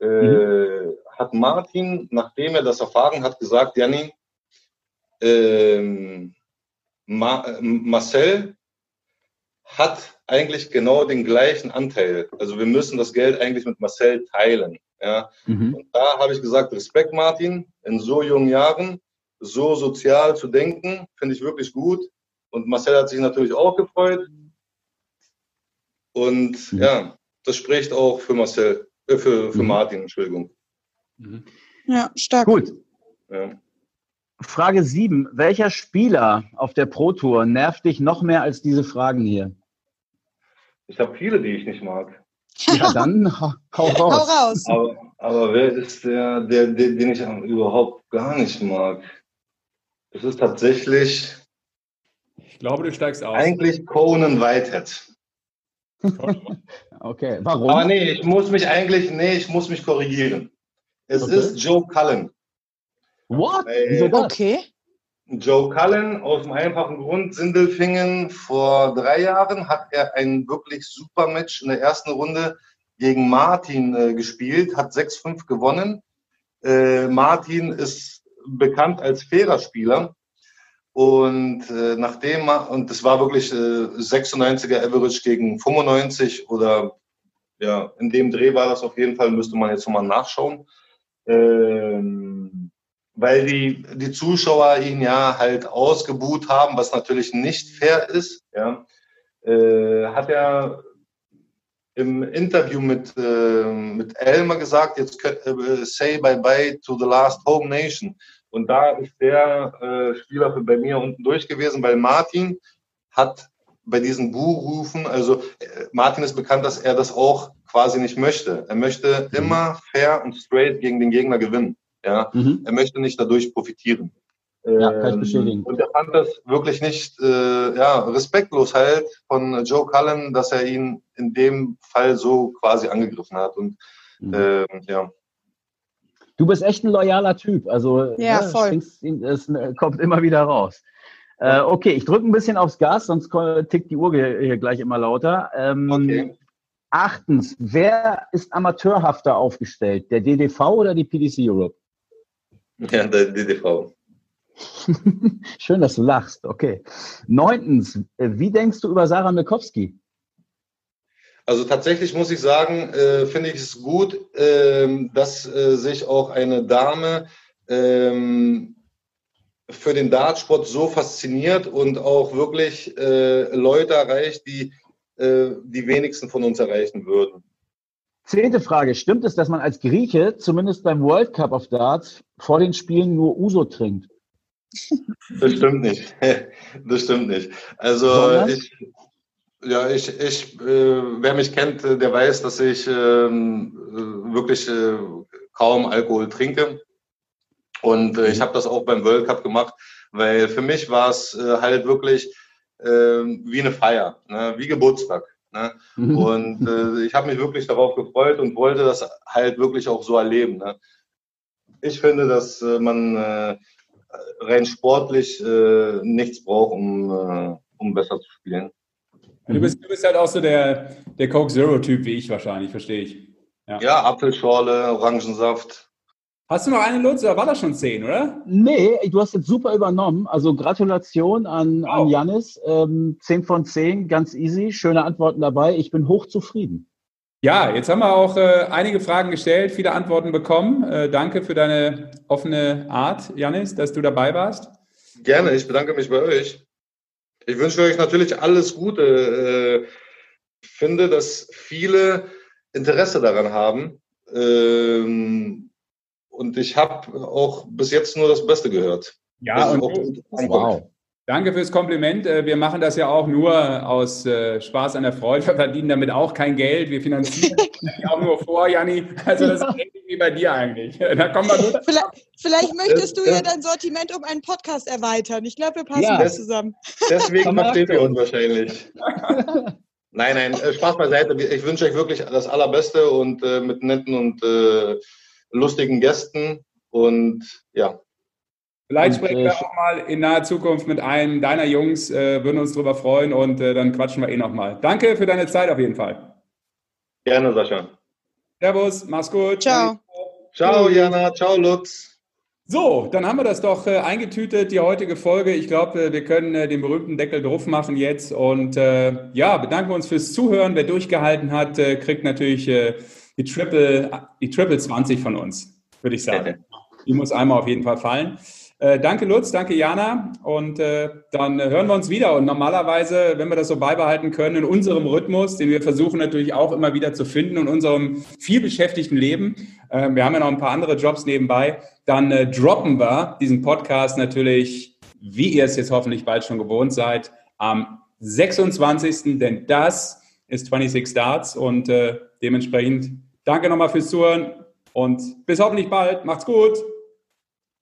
Äh, mhm. Hat Martin, nachdem er das erfahren hat, gesagt, Janni, ähm, Ma äh, Marcel hat eigentlich genau den gleichen Anteil. Also wir müssen das Geld eigentlich mit Marcel teilen. Ja? Mhm. Und da habe ich gesagt, Respekt, Martin, in so jungen Jahren so sozial zu denken, finde ich wirklich gut. Und Marcel hat sich natürlich auch gefreut. Und mhm. ja, das spricht auch für Marcel, äh, für, für mhm. Martin, Entschuldigung. Mhm. Ja, stark. Gut. Ja. Frage 7. Welcher Spieler auf der Pro Tour nervt dich noch mehr als diese Fragen hier? Ich habe viele, die ich nicht mag. Ja, dann <laughs> hau raus. Hau raus. Aber, aber, wer ist der, der, der, den ich überhaupt gar nicht mag? Das ist tatsächlich. Ich glaube, du steigst aus. Eigentlich Conan Whitehead. <laughs> okay, warum? Aber nee, ich muss mich eigentlich, nee, ich muss mich korrigieren. Es okay. ist Joe Cullen. What? Wieso das? Okay. Joe Cullen aus dem einfachen Grund, Sindelfingen vor drei Jahren hat er ein wirklich super Match in der ersten Runde gegen Martin äh, gespielt, hat 6-5 gewonnen. Äh, Martin ist bekannt als fairer Spieler. Und äh, nachdem, und das war wirklich äh, 96er Average gegen 95 oder ja, in dem Dreh war das auf jeden Fall, müsste man jetzt nochmal nachschauen. Ähm, weil die, die Zuschauer ihn ja halt ausgebuht haben, was natürlich nicht fair ist, ja, äh, hat er im Interview mit, äh, mit Elmer gesagt, jetzt äh, say bye bye to the last home nation. Und da ist der äh, Spieler für, bei mir unten durch gewesen, weil Martin hat bei diesen Buhrufen, also äh, Martin ist bekannt, dass er das auch quasi nicht möchte. Er möchte immer fair und straight gegen den Gegner gewinnen. Ja? Mhm. Er möchte nicht dadurch profitieren. Ja, kann ich ähm, bestätigen. Und er fand das wirklich nicht äh, ja, respektlos halt von Joe Cullen, dass er ihn in dem Fall so quasi angegriffen hat. Und mhm. äh, ja. Du bist echt ein loyaler Typ. Also ja, ne, voll. es kommt immer wieder raus. Äh, okay, ich drücke ein bisschen aufs Gas, sonst tickt die Uhr hier gleich immer lauter. Ähm, okay. Achtens, wer ist amateurhafter aufgestellt? Der DDV oder die PDC Europe? Ja, der DDV. <laughs> Schön, dass du lachst. Okay. Neuntens, äh, wie denkst du über Sarah Milkowski? Also tatsächlich muss ich sagen, äh, finde ich es gut, äh, dass äh, sich auch eine Dame ähm, für den Dartsport so fasziniert und auch wirklich äh, Leute erreicht, die äh, die wenigsten von uns erreichen würden. Zehnte Frage. Stimmt es, dass man als Grieche, zumindest beim World Cup of Darts, vor den Spielen nur Uso trinkt? Das stimmt nicht. <laughs> Das stimmt nicht. Also ich, ja, ich, ich äh, wer mich kennt, äh, der weiß, dass ich ähm, äh, wirklich äh, kaum Alkohol trinke. Und äh, ich habe das auch beim World Cup gemacht, weil für mich war es äh, halt wirklich äh, wie eine Feier, ne? wie Geburtstag. Ne? Mhm. Und äh, ich habe mich wirklich darauf gefreut und wollte das halt wirklich auch so erleben. Ne? Ich finde, dass äh, man äh, rein sportlich äh, nichts braucht, um, äh, um besser zu spielen. Du bist, du bist halt auch so der, der Coke Zero-Typ wie ich wahrscheinlich, verstehe ich. Ja. ja, Apfelschorle, Orangensaft. Hast du noch eine Lutz oder war das schon zehn, oder? Nee, du hast jetzt super übernommen. Also Gratulation an, wow. an Janis. Ähm, 10 von 10, ganz easy. Schöne Antworten dabei. Ich bin hochzufrieden. Ja, jetzt haben wir auch äh, einige Fragen gestellt, viele Antworten bekommen. Äh, danke für deine offene Art, Janis, dass du dabei warst. Gerne, ich bedanke mich bei euch. Ich wünsche euch natürlich alles Gute. Äh, finde, dass viele Interesse daran haben. Ähm, und ich habe auch bis jetzt nur das Beste gehört. Ja, und wow. Danke fürs Kompliment. Äh, wir machen das ja auch nur aus äh, Spaß an der Freude. Wir <laughs> verdienen damit auch kein Geld. Wir finanzieren <laughs> auch nur vor, Janni. Also das ist ähnlich wie bei dir eigentlich. <laughs> Da kommen wir vielleicht, vielleicht möchtest du ja dein Sortiment um einen Podcast erweitern. Ich glaube, wir passen ja, das zusammen. Deswegen verstehen wir uns wahrscheinlich. Nein, nein, äh, Spaß beiseite. Ich wünsche euch wirklich das Allerbeste und äh, mit netten und äh, lustigen Gästen. Und ja, Vielleicht sprechen wir auch mal in naher Zukunft mit einem deiner Jungs, äh, würden uns darüber freuen und äh, dann quatschen wir eh nochmal. Danke für deine Zeit auf jeden Fall. Gerne, Sascha. Servus, mach's gut. Ciao. Ciao, Jana. Ciao, Lutz. So, dann haben wir das doch äh, eingetütet, die heutige Folge. Ich glaube, äh, wir können äh, den berühmten Deckel drauf machen jetzt. Und äh, ja, bedanken uns fürs Zuhören. Wer durchgehalten hat, äh, kriegt natürlich äh, die, Triple, die Triple 20 von uns, würde ich sagen. <laughs> Die muss einmal auf jeden Fall fallen. Äh, danke Lutz, danke Jana und äh, dann hören wir uns wieder. Und normalerweise, wenn wir das so beibehalten können, in unserem Rhythmus, den wir versuchen natürlich auch immer wieder zu finden in unserem viel beschäftigten Leben, äh, wir haben ja noch ein paar andere Jobs nebenbei, dann äh, droppen wir diesen Podcast natürlich, wie ihr es jetzt hoffentlich bald schon gewohnt seid, am 26., denn das ist 26 Starts und äh, dementsprechend danke nochmal fürs Zuhören und bis hoffentlich bald. Macht's gut.